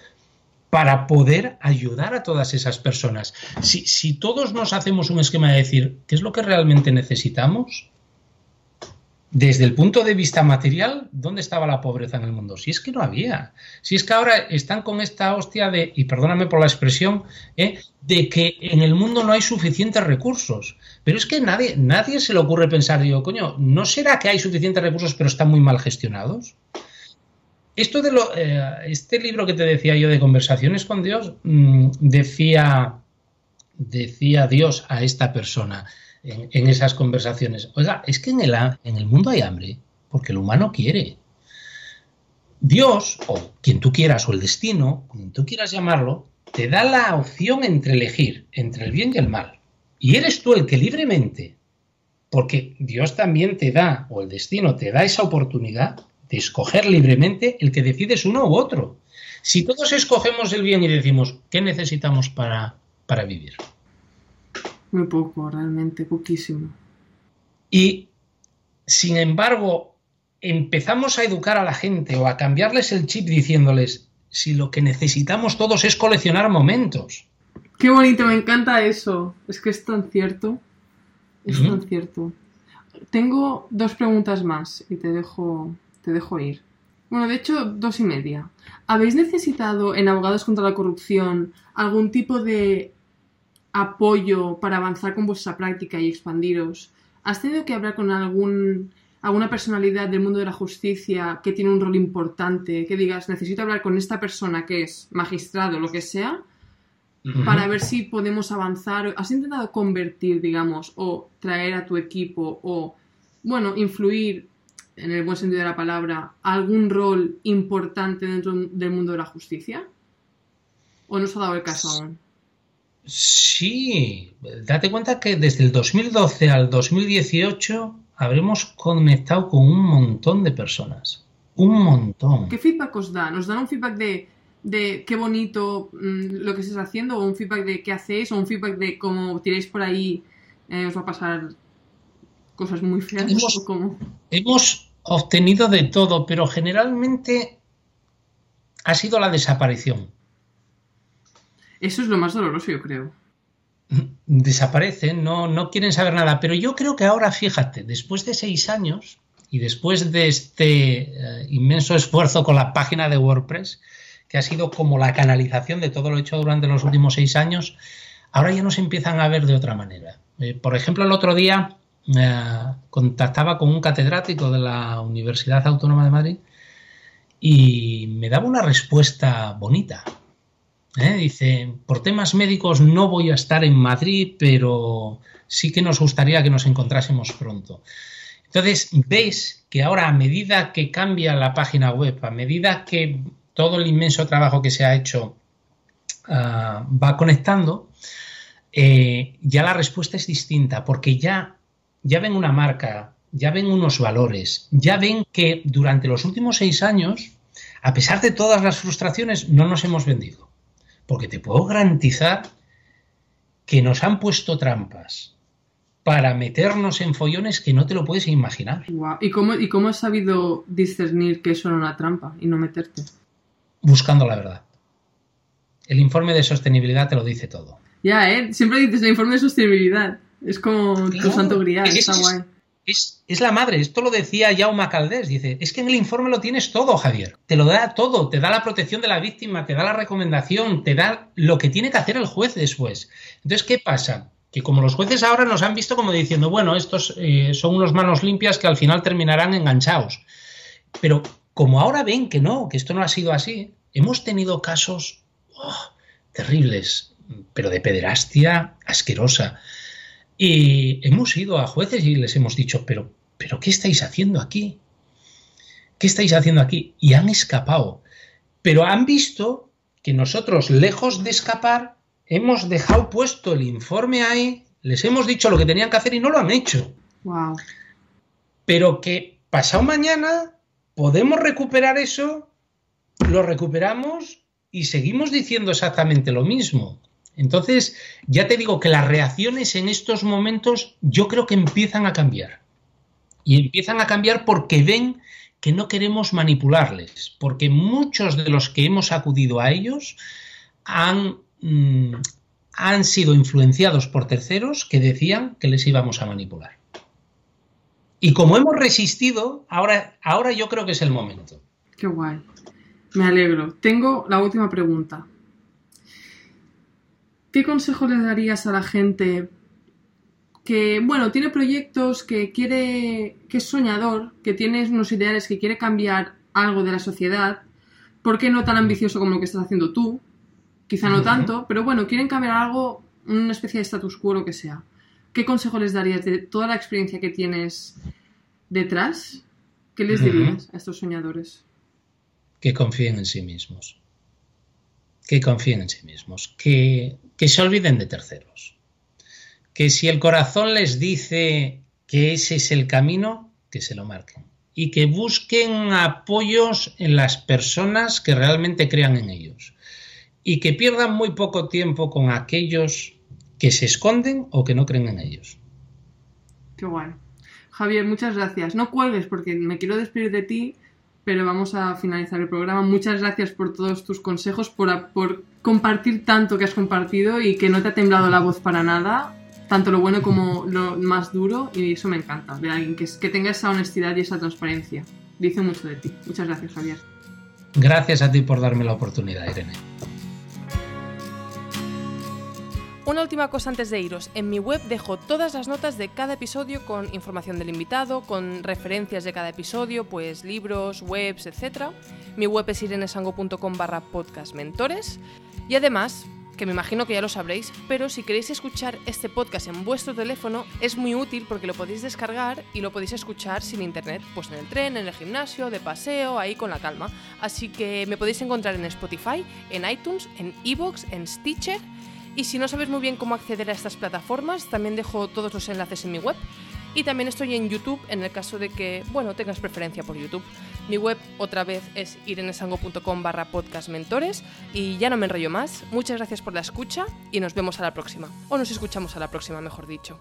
para poder ayudar a todas esas personas. Si, todos nos hacemos un esquema de decir qué es lo que realmente necesitamos, desde el punto de vista material, ¿dónde estaba la pobreza en el mundo? Si es que no había. Si es que ahora están con esta hostia de, y perdóname por la expresión, ¿eh? de que en el mundo no hay suficientes recursos. Pero es que nadie, nadie se le ocurre pensar, digo, coño, ¿no será que hay suficientes recursos pero están muy mal gestionados? Esto de lo, eh, este libro que te decía yo de conversaciones con Dios, mm, decía, decía Dios a esta persona en, esas conversaciones, oiga, es que en el, en el mundo hay hambre, porque el humano quiere. Dios, o quien tú quieras, o el destino, quien tú quieras llamarlo, te da la opción entre elegir entre el bien y el mal. Y eres tú el que libremente, porque Dios también te da, o el destino te da esa oportunidad, de escoger libremente el que decides uno u otro. Si todos escogemos el bien y decimos, ¿qué necesitamos para, para vivir? Muy poco, realmente, poquísimo. Y, sin embargo, empezamos a educar a la gente o a cambiarles el chip diciéndoles, si lo que necesitamos todos es coleccionar momentos. Qué bonito, me encanta eso. Es que es tan cierto. Es tan cierto. Tengo dos preguntas más y te dejo te dejo ir. Bueno, de hecho, dos y media. ¿Habéis necesitado en Abogados contra la Corrupción algún tipo de apoyo para avanzar con vuestra práctica y expandiros? ¿Has tenido que hablar con algún, alguna personalidad del mundo de la justicia que tiene un rol importante? Que digas, necesito hablar con esta persona que es magistrado, lo que sea, para ver si podemos avanzar. ¿Has intentado convertir, digamos, o traer a tu equipo o, bueno, influir en el buen sentido de la palabra, algún rol importante dentro del mundo de la justicia? ¿O no se ha dado el caso aún? Sí, date cuenta que desde el 2012 al 2018 habremos conectado con un montón de personas. Un montón. ¿Qué feedback os da? ¿Nos dan un feedback de, qué bonito mm, lo que estáis haciendo? ¿O un feedback de qué hacéis? ¿O un feedback de cómo tiréis por ahí eh, os va a pasar cosas muy feas? Hemos, hemos obtenido de todo, pero generalmente ha sido la desaparición. Eso es lo más doloroso, yo creo. Desaparecen, no, no quieren saber nada. Pero yo creo que ahora, fíjate, después de seis años y después de este eh, inmenso esfuerzo con la página de WordPress, que ha sido como la canalización de todo lo hecho durante los últimos seis años, ahora ya nos empiezan a ver de otra manera. Eh, por ejemplo, el otro día contactaba con un catedrático de la Universidad Autónoma de Madrid y me daba una respuesta bonita. ¿eh? Dice, por temas médicos no voy a estar en Madrid, pero sí que nos gustaría que nos encontrásemos pronto. Entonces, ves que ahora a medida que cambia la página web, a medida que todo el inmenso trabajo que se ha hecho uh, va conectando, eh, ya la respuesta es distinta, porque ya, ya ven una marca, ya ven unos valores, ya ven que durante los últimos seis años, a pesar de todas las frustraciones, no nos hemos vendido. Porque te puedo garantizar que nos han puesto trampas, para meternos en follones que no te lo puedes imaginar. ¿Y, cómo, ¿Y cómo has sabido discernir que eso era una trampa y no meterte? Buscando la verdad. El informe de sostenibilidad te lo dice todo. Ya, ¿eh? Siempre dices el informe de sostenibilidad. Es como tu santo grial, es, está guay. Es, es, la madre, esto lo decía Jaume Caldés, dice, es que en el informe lo tienes todo, Javier, te lo da todo, te da la protección de la víctima, te da la recomendación, te da lo que tiene que hacer el juez después. Entonces, ¿qué pasa? que como los jueces ahora nos han visto como diciendo, bueno, estos eh, son unos manos limpias que al final terminarán enganchados. Pero como ahora ven que no, que esto no ha sido así, hemos tenido casos oh, terribles, pero de pederastia asquerosa. Y hemos ido a jueces y les hemos dicho, pero, pero ¿qué estáis haciendo aquí? ¿Qué estáis haciendo aquí? Y han escapado. Pero han visto que nosotros, lejos de escapar, hemos dejado puesto el informe ahí, les hemos dicho lo que tenían que hacer y no lo han hecho. Wow. Pero que pasado mañana podemos recuperar eso, lo recuperamos y seguimos diciendo exactamente lo mismo. Entonces, ya te digo que las reacciones en estos momentos yo creo que empiezan a cambiar. Y empiezan a cambiar porque ven que no queremos manipularles, porque muchos de los que hemos acudido a ellos han Mm, han sido influenciados por terceros que decían que les íbamos a manipular. Y como hemos resistido, ahora, ahora yo creo que es el momento. Qué guay. Me alegro. Tengo la última pregunta. ¿Qué consejo le darías a la gente que, bueno, tiene proyectos, que quiere, que es soñador, que tiene unos ideales, que quiere cambiar algo de la sociedad? ¿Por qué no tan ambicioso como lo que estás haciendo tú? Quizá no tanto, pero bueno, quieren cambiar algo, una especie de status quo, lo que sea. ¿Qué consejo les darías de toda la experiencia que tienes detrás? ¿Qué les dirías a estos soñadores? Que confíen en sí mismos. Que confíen en sí mismos. Que, que se olviden de terceros. Que si el corazón les dice que ese es el camino, que se lo marquen. Y que busquen apoyos en las personas que realmente crean en ellos y que pierdan muy poco tiempo con aquellos que se esconden o que no creen en ellos. Qué guay. Javier, muchas gracias. No cuelgues porque me quiero despedir de ti, pero vamos a finalizar el programa. Muchas gracias por todos tus consejos, por, por compartir tanto que has compartido y que no te ha temblado la voz para nada, tanto lo bueno como lo más duro, y eso me encanta, de alguien que, que tenga esa honestidad y esa transparencia. Dice mucho de ti. Muchas gracias, Javier. Gracias a ti por darme la oportunidad, Irene. Una última cosa antes de iros. En mi web dejo todas las notas de cada episodio con información del invitado, con referencias de cada episodio, pues libros, webs, etc. Mi web es irenesango.com barra podcastmentores. Y además, que me imagino que ya lo sabréis, pero si queréis escuchar este podcast en vuestro teléfono es muy útil porque lo podéis descargar y lo podéis escuchar sin internet, pues en el tren, en el gimnasio, de paseo, ahí con la calma. Así que me podéis encontrar en Spotify, en iTunes, en Evox, en Stitcher y si no sabes muy bien cómo acceder a estas plataformas, también dejo todos los enlaces en mi web. Y también estoy en YouTube en el caso de que, bueno, tengas preferencia por YouTube. Mi web otra vez es irenesango.com barra podcastmentores y ya no me enrollo más. Muchas gracias por la escucha y nos vemos a la próxima. O nos escuchamos a la próxima, mejor dicho.